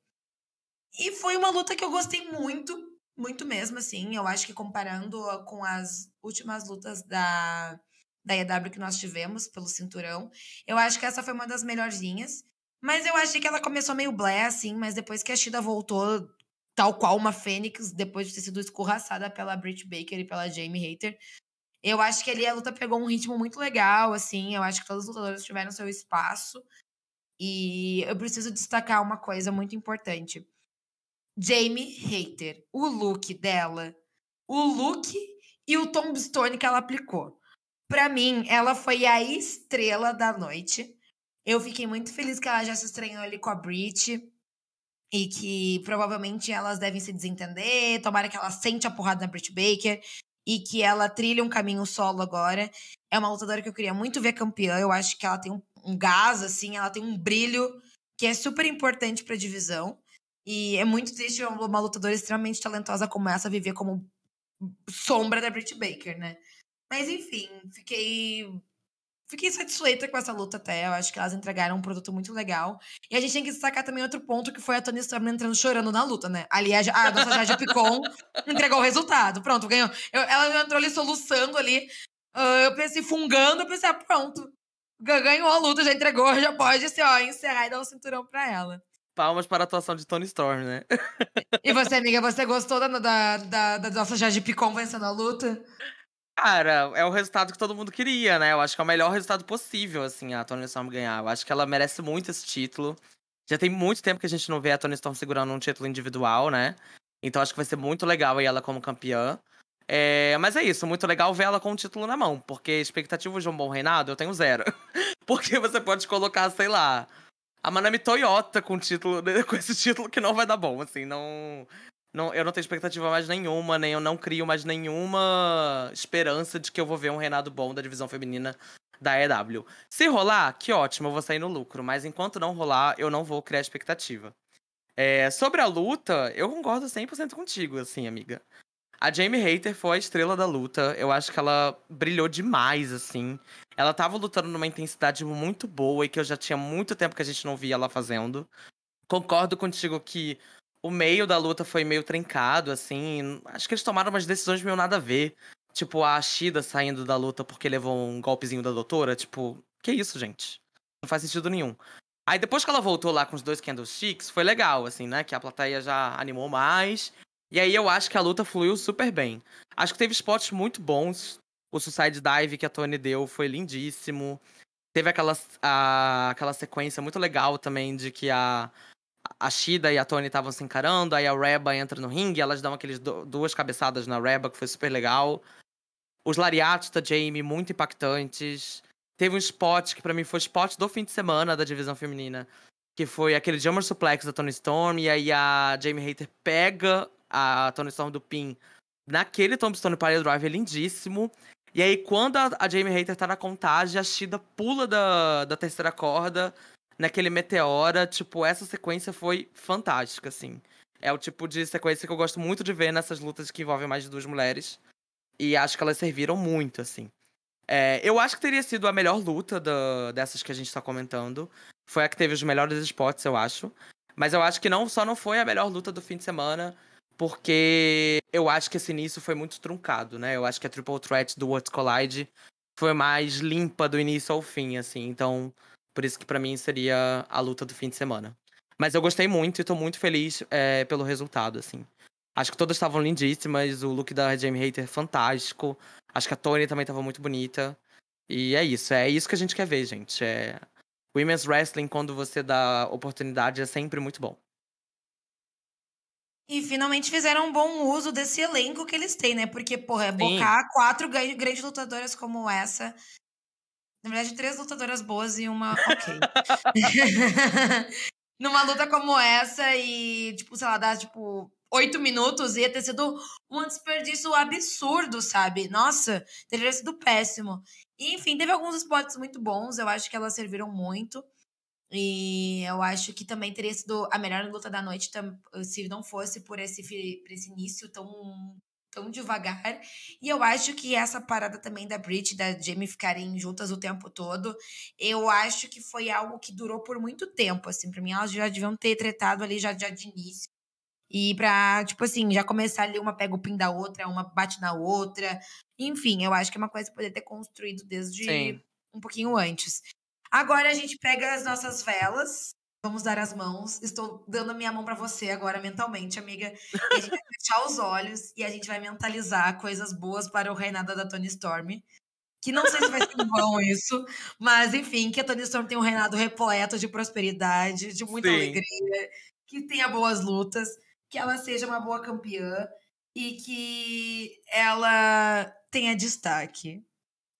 E foi uma luta que eu gostei muito, muito mesmo, assim. Eu acho que comparando com as últimas lutas da, da EW que nós tivemos pelo cinturão, eu acho que essa foi uma das melhorzinhas. Mas eu achei que ela começou meio blé, assim, mas depois que a Shida voltou, tal qual uma Fênix, depois de ter sido escorraçada pela Britt Baker e pela Jamie Hater. Eu acho que ali a luta pegou um ritmo muito legal, assim. Eu acho que todos os lutadores tiveram seu espaço. E eu preciso destacar uma coisa muito importante. Jamie Hater, o look dela, o look e o tombstone que ela aplicou. Para mim, ela foi a estrela da noite. Eu fiquei muito feliz que ela já se estranhou ali com a Brit e que provavelmente elas devem se desentender, tomara que ela sente a porrada na Britt Baker e que ela trilhe um caminho solo agora. É uma lutadora que eu queria muito ver campeã, eu acho que ela tem um, um gás, assim, ela tem um brilho que é super importante pra divisão. E é muito triste uma lutadora extremamente talentosa como essa viver como sombra da Britt Baker, né? Mas enfim, fiquei fiquei satisfeita com essa luta até. Eu acho que elas entregaram um produto muito legal. E a gente tem que destacar também outro ponto, que foi a Tony Storm entrando chorando na luta, né? Ali a, a nossa Jaja Picon entregou o resultado. Pronto, ganhou. Eu, ela entrou ali soluçando ali. Uh, eu pensei, fungando, eu pensei, ah, pronto. Ganhou a luta, já entregou, já pode assim, ó, encerrar e dar o um cinturão pra ela. Palmas para a atuação de Tony Storm, né? E você, amiga, você gostou da, da, da, da nossa Jade Picon vencendo a luta? Cara, é o resultado que todo mundo queria, né? Eu acho que é o melhor resultado possível, assim, a Tony Storm ganhar. Eu acho que ela merece muito esse título. Já tem muito tempo que a gente não vê a Tony Storm segurando um título individual, né? Então acho que vai ser muito legal aí ela como campeã. É, mas é isso, muito legal ver ela com o título na mão, porque expectativas de um bom reinado eu tenho zero. porque você pode colocar, sei lá, a Manami Toyota com título, com esse título que não vai dar bom, assim, não, não eu não tenho expectativa mais nenhuma, nem eu não crio mais nenhuma esperança de que eu vou ver um reinado bom da divisão feminina da EW. Se rolar, que ótimo, eu vou sair no lucro, mas enquanto não rolar, eu não vou criar expectativa. É, sobre a luta, eu concordo 100% contigo, assim, amiga. A Jamie Hater foi a estrela da luta. Eu acho que ela brilhou demais, assim. Ela tava lutando numa intensidade muito boa e que eu já tinha muito tempo que a gente não via ela fazendo. Concordo contigo que o meio da luta foi meio trincado, assim. Acho que eles tomaram umas decisões meio nada a ver. Tipo, a Ashida saindo da luta porque levou um golpezinho da doutora. Tipo, que isso, gente? Não faz sentido nenhum. Aí depois que ela voltou lá com os dois candlesticks, foi legal, assim, né? Que a plateia já animou mais. E aí eu acho que a luta fluiu super bem. Acho que teve spots muito bons. O Suicide Dive que a Tony deu foi lindíssimo. Teve aquela, a, aquela sequência muito legal também de que a, a Shida e a Tony estavam se encarando, aí a Reba entra no ringue, elas dão aqueles do, duas cabeçadas na Reba, que foi super legal. Os lariatos da Jamie, muito impactantes. Teve um spot que para mim foi o spot do fim de semana da divisão feminina, que foi aquele Jammer Suplex da Tony Storm, e aí a Jamie Hater pega a Tony Storm do Pin naquele Tombstone Pile Drive é lindíssimo. E aí, quando a, a Jamie Hater tá na contagem, a Shida pula da, da terceira corda naquele meteora. Tipo, essa sequência foi fantástica, assim. É o tipo de sequência que eu gosto muito de ver nessas lutas que envolvem mais de duas mulheres. E acho que elas serviram muito, assim. É, eu acho que teria sido a melhor luta da, dessas que a gente tá comentando. Foi a que teve os melhores spots, eu acho. Mas eu acho que não só não foi a melhor luta do fim de semana, porque eu acho que esse início foi muito truncado, né? Eu acho que a Triple Threat do Worlds Collide foi mais limpa do início ao fim, assim. Então, por isso que para mim seria a luta do fim de semana. Mas eu gostei muito e tô muito feliz é, pelo resultado, assim. Acho que todas estavam lindíssimas, o look da Jamie Hater fantástico. Acho que a Tony também tava muito bonita. E é isso, é isso que a gente quer ver, gente. É... Women's Wrestling, quando você dá oportunidade, é sempre muito bom. E finalmente fizeram um bom uso desse elenco que eles têm, né? Porque, porra, é bocar quatro grandes lutadoras como essa. Na verdade, três lutadoras boas e uma ok. Numa luta como essa e, tipo, sei lá, dá, tipo, oito minutos ia ter sido um desperdício absurdo, sabe? Nossa, teria sido péssimo. E, enfim, teve alguns spots muito bons, eu acho que elas serviram muito. E eu acho que também teria sido a melhor luta da noite se não fosse por esse, por esse início tão, tão devagar. E eu acho que essa parada também da Brit e da Jamie ficarem juntas o tempo todo, eu acho que foi algo que durou por muito tempo, assim. Pra mim, elas já deviam ter tretado ali já, já de início. E pra, tipo assim, já começar ali, uma pega o pin da outra, uma bate na outra. Enfim, eu acho que é uma coisa que poderia ter construído desde Sim. um pouquinho antes. Agora a gente pega as nossas velas, vamos dar as mãos. Estou dando a minha mão para você agora mentalmente, amiga. E a gente vai fechar os olhos e a gente vai mentalizar coisas boas para o reinado da Tony Storm. Que não sei se vai ser bom isso, mas enfim, que a Tony Storm tenha um reinado repleto de prosperidade, de muita Sim. alegria, que tenha boas lutas, que ela seja uma boa campeã e que ela tenha destaque.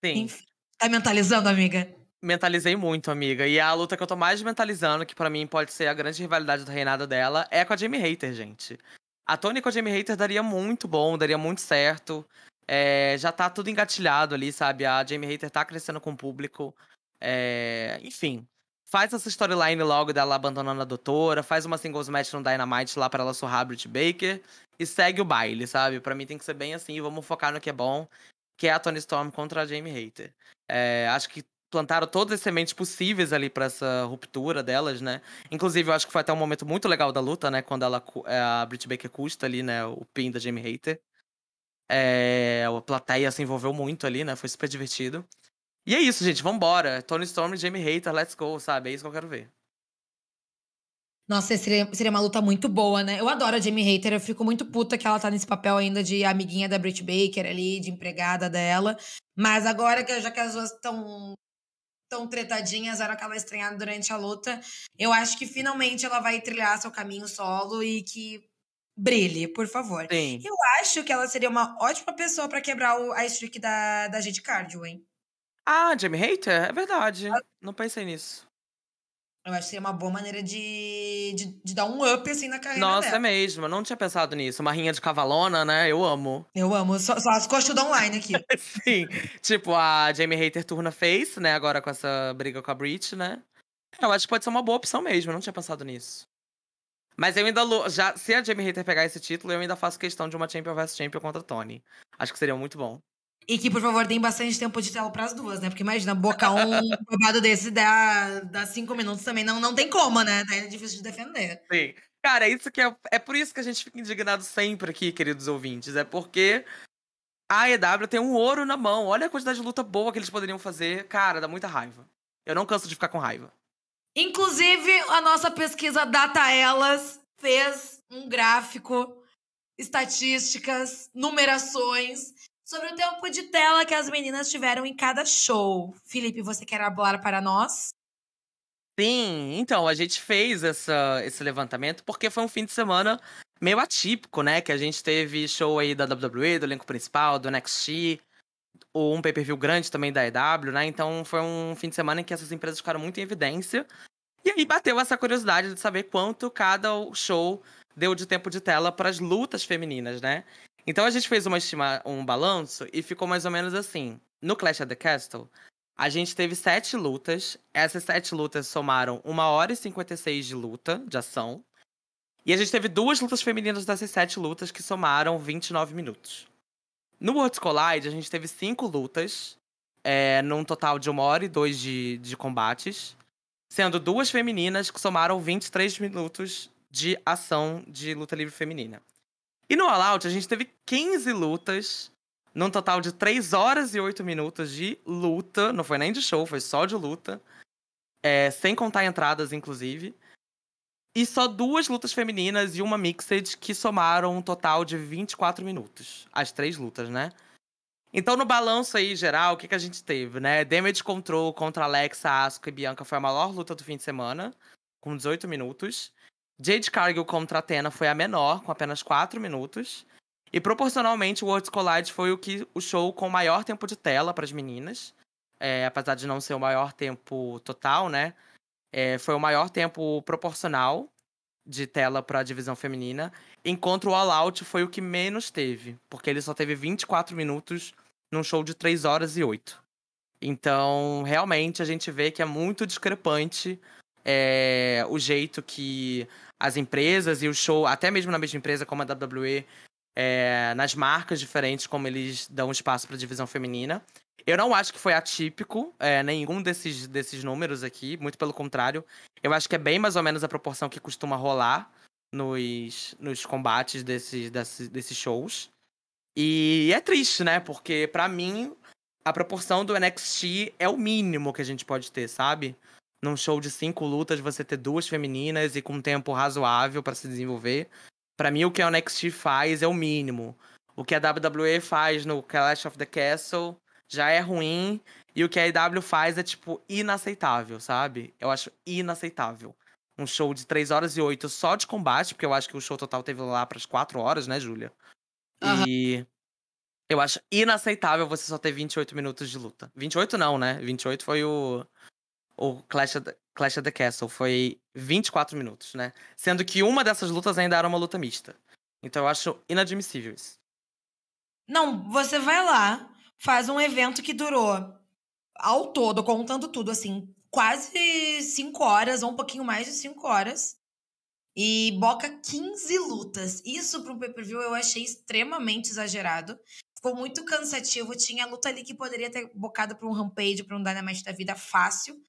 Sim. Enfim, tá mentalizando, amiga? Mentalizei muito, amiga. E a luta que eu tô mais mentalizando, que para mim pode ser a grande rivalidade do reinado dela, é com a Jamie Hater, gente. A Tony com a Jamie Hater daria muito bom, daria muito certo. É, já tá tudo engatilhado ali, sabe? A Jamie Hater tá crescendo com o público. É, enfim, faz essa storyline logo dela abandonando a doutora, faz uma singles match no Dynamite lá para ela surrar a Britt Baker e segue o baile, sabe? Para mim tem que ser bem assim, vamos focar no que é bom, que é a Tony Storm contra a Jamie Hater. É, acho que plantaram todas as sementes possíveis ali para essa ruptura delas, né? Inclusive, eu acho que foi até um momento muito legal da luta, né? Quando ela, eh, a Britt Baker custa ali, né? O pin da Jamie Hater. É, a plateia se envolveu muito ali, né? Foi super divertido. E é isso, gente. Vambora. Tony Storm e Jamie Hater, let's go, sabe? É isso que eu quero ver. Nossa, seria, seria uma luta muito boa, né? Eu adoro a Jamie Hater, eu fico muito puta que ela tá nesse papel ainda de amiguinha da Britt Baker ali, de empregada dela. Mas agora, que já que as duas estão tão tretadinhas, era aquela estranhada durante a luta, eu acho que finalmente ela vai trilhar seu caminho solo e que brilhe, por favor. Sim. Eu acho que ela seria uma ótima pessoa para quebrar o, a streak da, da gente cardio, hein? Ah, Jamie Hater? É verdade. Não pensei nisso. Eu acho que seria uma boa maneira de, de, de dar um up, assim, na carreira Nossa, é dela. mesmo. Eu não tinha pensado nisso. Uma rinha de cavalona, né? Eu amo. Eu amo. Só, só as coxas online aqui. Sim. tipo, a Jamie Hater turna face, né? Agora com essa briga com a Brit, né? Eu acho que pode ser uma boa opção mesmo. Eu não tinha pensado nisso. Mas eu ainda. Já, se a Jamie Hater pegar esse título, eu ainda faço questão de uma Champion vs Champion contra a Tony. Acho que seria muito bom. E que, por favor, deem bastante tempo de tela pras duas, né? Porque imagina, bocar um babado desse dá, dá cinco minutos também. Não, não tem como, né? Daí é difícil de defender. Sim. Cara, isso que é, é por isso que a gente fica indignado sempre aqui, queridos ouvintes. É porque a AEW tem um ouro na mão. Olha a quantidade de luta boa que eles poderiam fazer. Cara, dá muita raiva. Eu não canso de ficar com raiva. Inclusive, a nossa pesquisa Data Elas fez um gráfico, estatísticas, numerações sobre o tempo de tela que as meninas tiveram em cada show. Felipe, você quer falar para nós? Sim, então, a gente fez essa, esse levantamento porque foi um fim de semana meio atípico, né? Que a gente teve show aí da WWE, do elenco principal, do NXT, ou um pay-per-view grande também da EW, né? Então foi um fim de semana em que essas empresas ficaram muito em evidência. E aí bateu essa curiosidade de saber quanto cada show deu de tempo de tela para as lutas femininas, né? Então a gente fez uma estima, um balanço e ficou mais ou menos assim. No Clash at the Castle, a gente teve sete lutas. Essas sete lutas somaram 1 hora e 56 de luta, de ação. E a gente teve duas lutas femininas dessas sete lutas que somaram 29 minutos. No Worlds Collide, a gente teve cinco lutas, é, num total de uma hora e dois de, de combates. Sendo duas femininas que somaram 23 minutos de ação de luta livre feminina. E no All Out, a gente teve 15 lutas, num total de 3 horas e 8 minutos de luta. Não foi nem de show, foi só de luta. É, sem contar entradas, inclusive. E só duas lutas femininas e uma mixed que somaram um total de 24 minutos. As três lutas, né? Então, no balanço aí geral, o que, que a gente teve, né? Damage Control contra Alexa, Asuka e Bianca foi a maior luta do fim de semana, com 18 minutos. Jade Cargill contra Athena foi a menor, com apenas 4 minutos. E proporcionalmente, o Worlds Collide foi o, que, o show com maior tempo de tela para as meninas. É, apesar de não ser o maior tempo total, né? É, foi o maior tempo proporcional de tela para a divisão feminina. Enquanto o All Out foi o que menos teve, porque ele só teve 24 minutos num show de 3 horas e 8. Então, realmente, a gente vê que é muito discrepante é, o jeito que as empresas e o show, até mesmo na mesma empresa como a WWE, é, nas marcas diferentes, como eles dão espaço para divisão feminina. Eu não acho que foi atípico é, nenhum desses, desses números aqui, muito pelo contrário. Eu acho que é bem mais ou menos a proporção que costuma rolar nos, nos combates desses, desses, desses shows. E é triste, né? Porque para mim, a proporção do NXT é o mínimo que a gente pode ter, sabe? Num show de cinco lutas, você ter duas femininas e com um tempo razoável para se desenvolver. Para mim, o que a NXT faz é o mínimo. O que a WWE faz no Clash of the Castle já é ruim. E o que a IW faz é, tipo, inaceitável, sabe? Eu acho inaceitável. Um show de 3 horas e 8 só de combate, porque eu acho que o show total teve lá pras 4 horas, né, Júlia? Aham. E eu acho inaceitável você só ter 28 minutos de luta. 28 não, né? 28 foi o, o Clash, of the, Clash of the Castle. Foi 24 minutos, né? Sendo que uma dessas lutas ainda era uma luta mista. Então eu acho inadmissível isso. Não, você vai lá, faz um evento que durou ao todo, contando tudo, assim, quase cinco horas, ou um pouquinho mais de cinco horas. E boca 15 lutas. Isso para um pay-per-view eu achei extremamente exagerado. Ficou muito cansativo. Tinha luta ali que poderia ter bocado para um Rampage, para um Dynamite da vida fácil.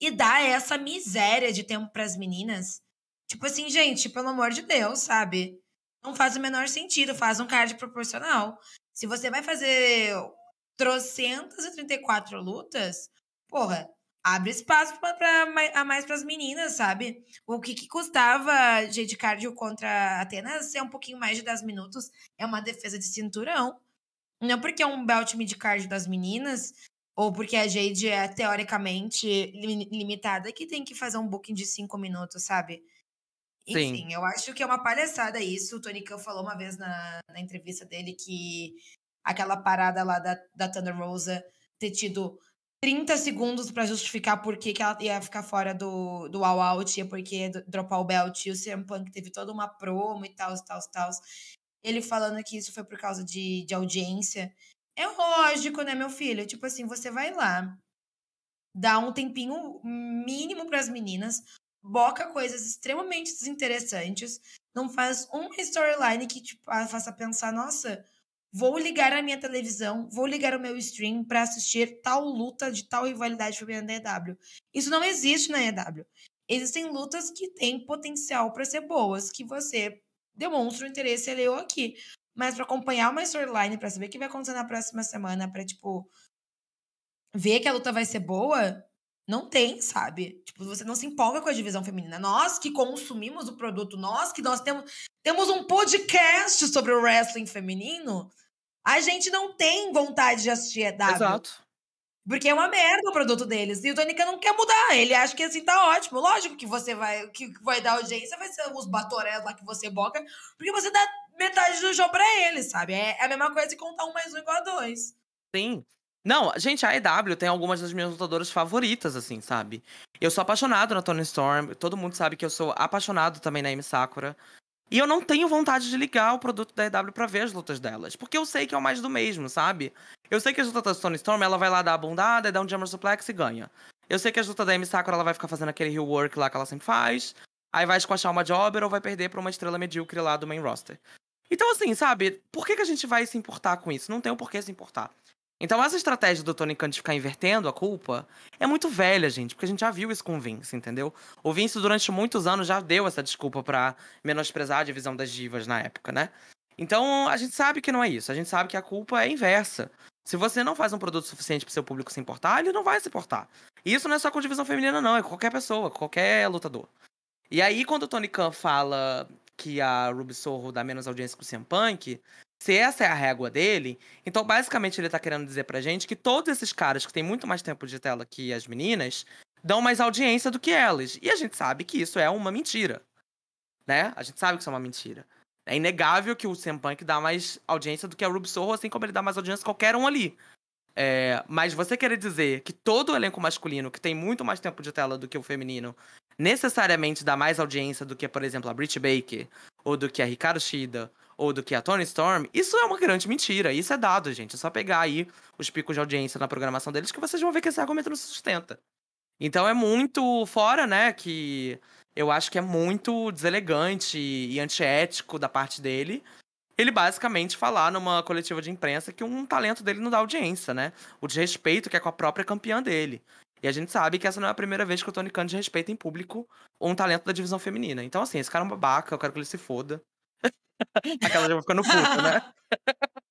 E dá essa miséria de tempo para as meninas. Tipo assim, gente, pelo amor de Deus, sabe? Não faz o menor sentido. Faz um card proporcional. Se você vai fazer 334 lutas, porra, abre espaço para mais para as meninas, sabe? O que, que custava Jade Cardio contra Atenas é um pouquinho mais de 10 minutos, é uma defesa de cinturão. Não porque é um belt mid-card das meninas, ou porque a Jade é teoricamente limitada, que tem que fazer um booking de 5 minutos, sabe? Enfim, Sim. eu acho que é uma palhaçada isso. O Tony Khan falou uma vez na, na entrevista dele que aquela parada lá da, da Thunder Rosa ter tido 30 segundos para justificar por que, que ela ia ficar fora do, do all out, ia porque dropar o belt, e o CM Punk teve toda uma promo e tal, tal, tal. Ele falando que isso foi por causa de, de audiência. É lógico, né, meu filho? Tipo assim, você vai lá, dá um tempinho mínimo para as meninas, boca coisas extremamente desinteressantes, não faz uma storyline que tipo, faça pensar, nossa, Vou ligar a minha televisão, vou ligar o meu stream para assistir tal luta de tal rivalidade feminina da EW. Isso não existe na EW. Existem lutas que têm potencial para ser boas, que você demonstra o interesse ali ou aqui. Mas para acompanhar uma storyline, para saber o que vai acontecer na próxima semana, para tipo ver que a luta vai ser boa, não tem, sabe? Tipo, você não se empolga com a divisão feminina. Nós que consumimos o produto, nós que nós temos, temos um podcast sobre o wrestling feminino, a gente não tem vontade de assistir EW. Exato. Porque é uma merda o produto deles. E o Tonica não quer mudar. Ele acha que assim tá ótimo. Lógico que você vai que vai dar audiência, vai ser os batorés lá que você boca, porque você dá metade do jogo pra eles, sabe? É a mesma coisa de contar um mais um igual a dois. Sim. Não, gente, a EW tem algumas das minhas lutadoras favoritas, assim, sabe? Eu sou apaixonado na Tony Storm, todo mundo sabe que eu sou apaixonado também na Amy Sakura. E eu não tenho vontade de ligar o produto da EW pra ver as lutas delas, porque eu sei que é o mais do mesmo, sabe? Eu sei que as lutas da Tony Storm, ela vai lá dar a bundada, dar um Jammer Suplex e ganha. Eu sei que as lutas da Amy Sakura, ela vai ficar fazendo aquele heel work lá que ela sempre faz, aí vai esquachar uma jobber ou vai perder pra uma estrela medíocre lá do main roster. Então, assim, sabe? Por que, que a gente vai se importar com isso? Não tem o um porquê se importar. Então, essa estratégia do Tony Khan de ficar invertendo a culpa é muito velha, gente, porque a gente já viu isso com o Vince, entendeu? O Vince, durante muitos anos, já deu essa desculpa para menosprezar a divisão das divas na época, né? Então, a gente sabe que não é isso. A gente sabe que a culpa é inversa. Se você não faz um produto suficiente para seu público se importar, ele não vai se importar. E isso não é só com divisão feminina, não. É com qualquer pessoa, qualquer lutador. E aí, quando o Tony Khan fala que a Ruby Sorro dá menos audiência que o CM Punk, se essa é a régua dele, então basicamente ele tá querendo dizer pra gente que todos esses caras que têm muito mais tempo de tela que as meninas dão mais audiência do que elas. E a gente sabe que isso é uma mentira. Né? A gente sabe que isso é uma mentira. É inegável que o CM Punk dá mais audiência do que a Ruby Soho, assim como ele dá mais audiência que qualquer um ali. É, mas você querer dizer que todo o elenco masculino, que tem muito mais tempo de tela do que o feminino, necessariamente dá mais audiência do que, por exemplo, a Britt Baker, ou do que a Ricardo Shida, ou do que a Tony Storm, isso é uma grande mentira. Isso é dado, gente. É só pegar aí os picos de audiência na programação deles que vocês vão ver que esse argumento não se sustenta. Então é muito fora, né, que eu acho que é muito deselegante e antiético da parte dele. Ele basicamente falar numa coletiva de imprensa que um talento dele não dá audiência, né? O desrespeito que é com a própria campeã dele. E a gente sabe que essa não é a primeira vez que o Tony Khan desrespeita em público um talento da divisão feminina. Então, assim, esse cara é um babaca, eu quero que ele se foda. Aquela já vai ficando puta, né?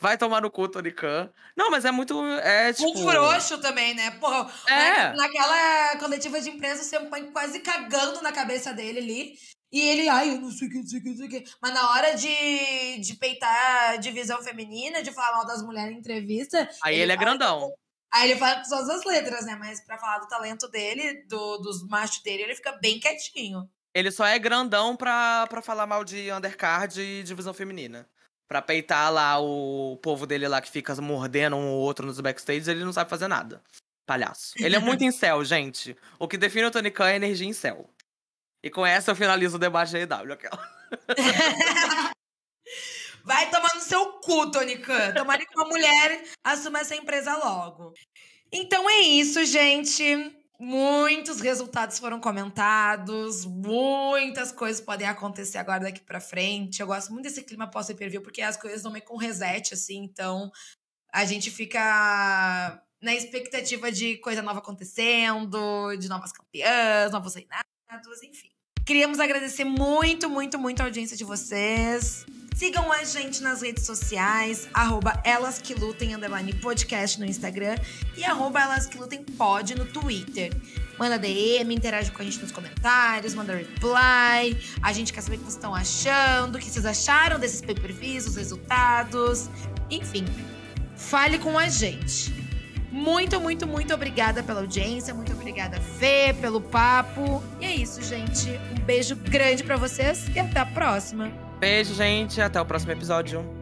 Vai tomar no cu, Tony Khan. Não, mas é muito. É, tipo... Um frouxo também, né? Porra, é. naquela coletiva de imprensa, você põe quase cagando na cabeça dele ali. E ele, ai, eu não sei o que, não sei o que, não sei o que. Mas na hora de, de peitar a divisão feminina, de falar mal das mulheres em entrevista. Aí ele, ele é grandão. Aí ele fala com todas as letras, né? Mas pra falar do talento dele, do, dos machos dele, ele fica bem quietinho. Ele só é grandão pra, pra falar mal de undercard e divisão feminina. Pra peitar lá o povo dele lá que fica mordendo um ou outro nos backstage, ele não sabe fazer nada. Palhaço. Ele é muito em céu, gente. O que define o Tony Khan é energia em céu. E com essa eu finalizo o debate da EW, aquela. Vai tomar no seu cu, Tony Khan. Tomara que uma mulher assuma essa empresa logo. Então é isso, gente. Muitos resultados foram comentados, muitas coisas podem acontecer agora daqui para frente. Eu gosto muito desse clima pós-pay porque as coisas não meio com reset, assim, então a gente fica na expectativa de coisa nova acontecendo, de novas campeãs, novos reinados, enfim. Queríamos agradecer muito, muito, muito a audiência de vocês. Sigam a gente nas redes sociais, arroba Elas Que Lutem, underline podcast no Instagram e arroba Elas Que Lutem pod no Twitter. Manda DM, interage com a gente nos comentários, manda reply. A gente quer saber o que vocês estão achando, o que vocês acharam desses pay-per-views, os resultados. Enfim, fale com a gente. Muito, muito, muito obrigada pela audiência. Muito obrigada, Fê, pelo papo. E é isso, gente. Um beijo grande para vocês e até a próxima. Beijo, gente. Até o próximo episódio.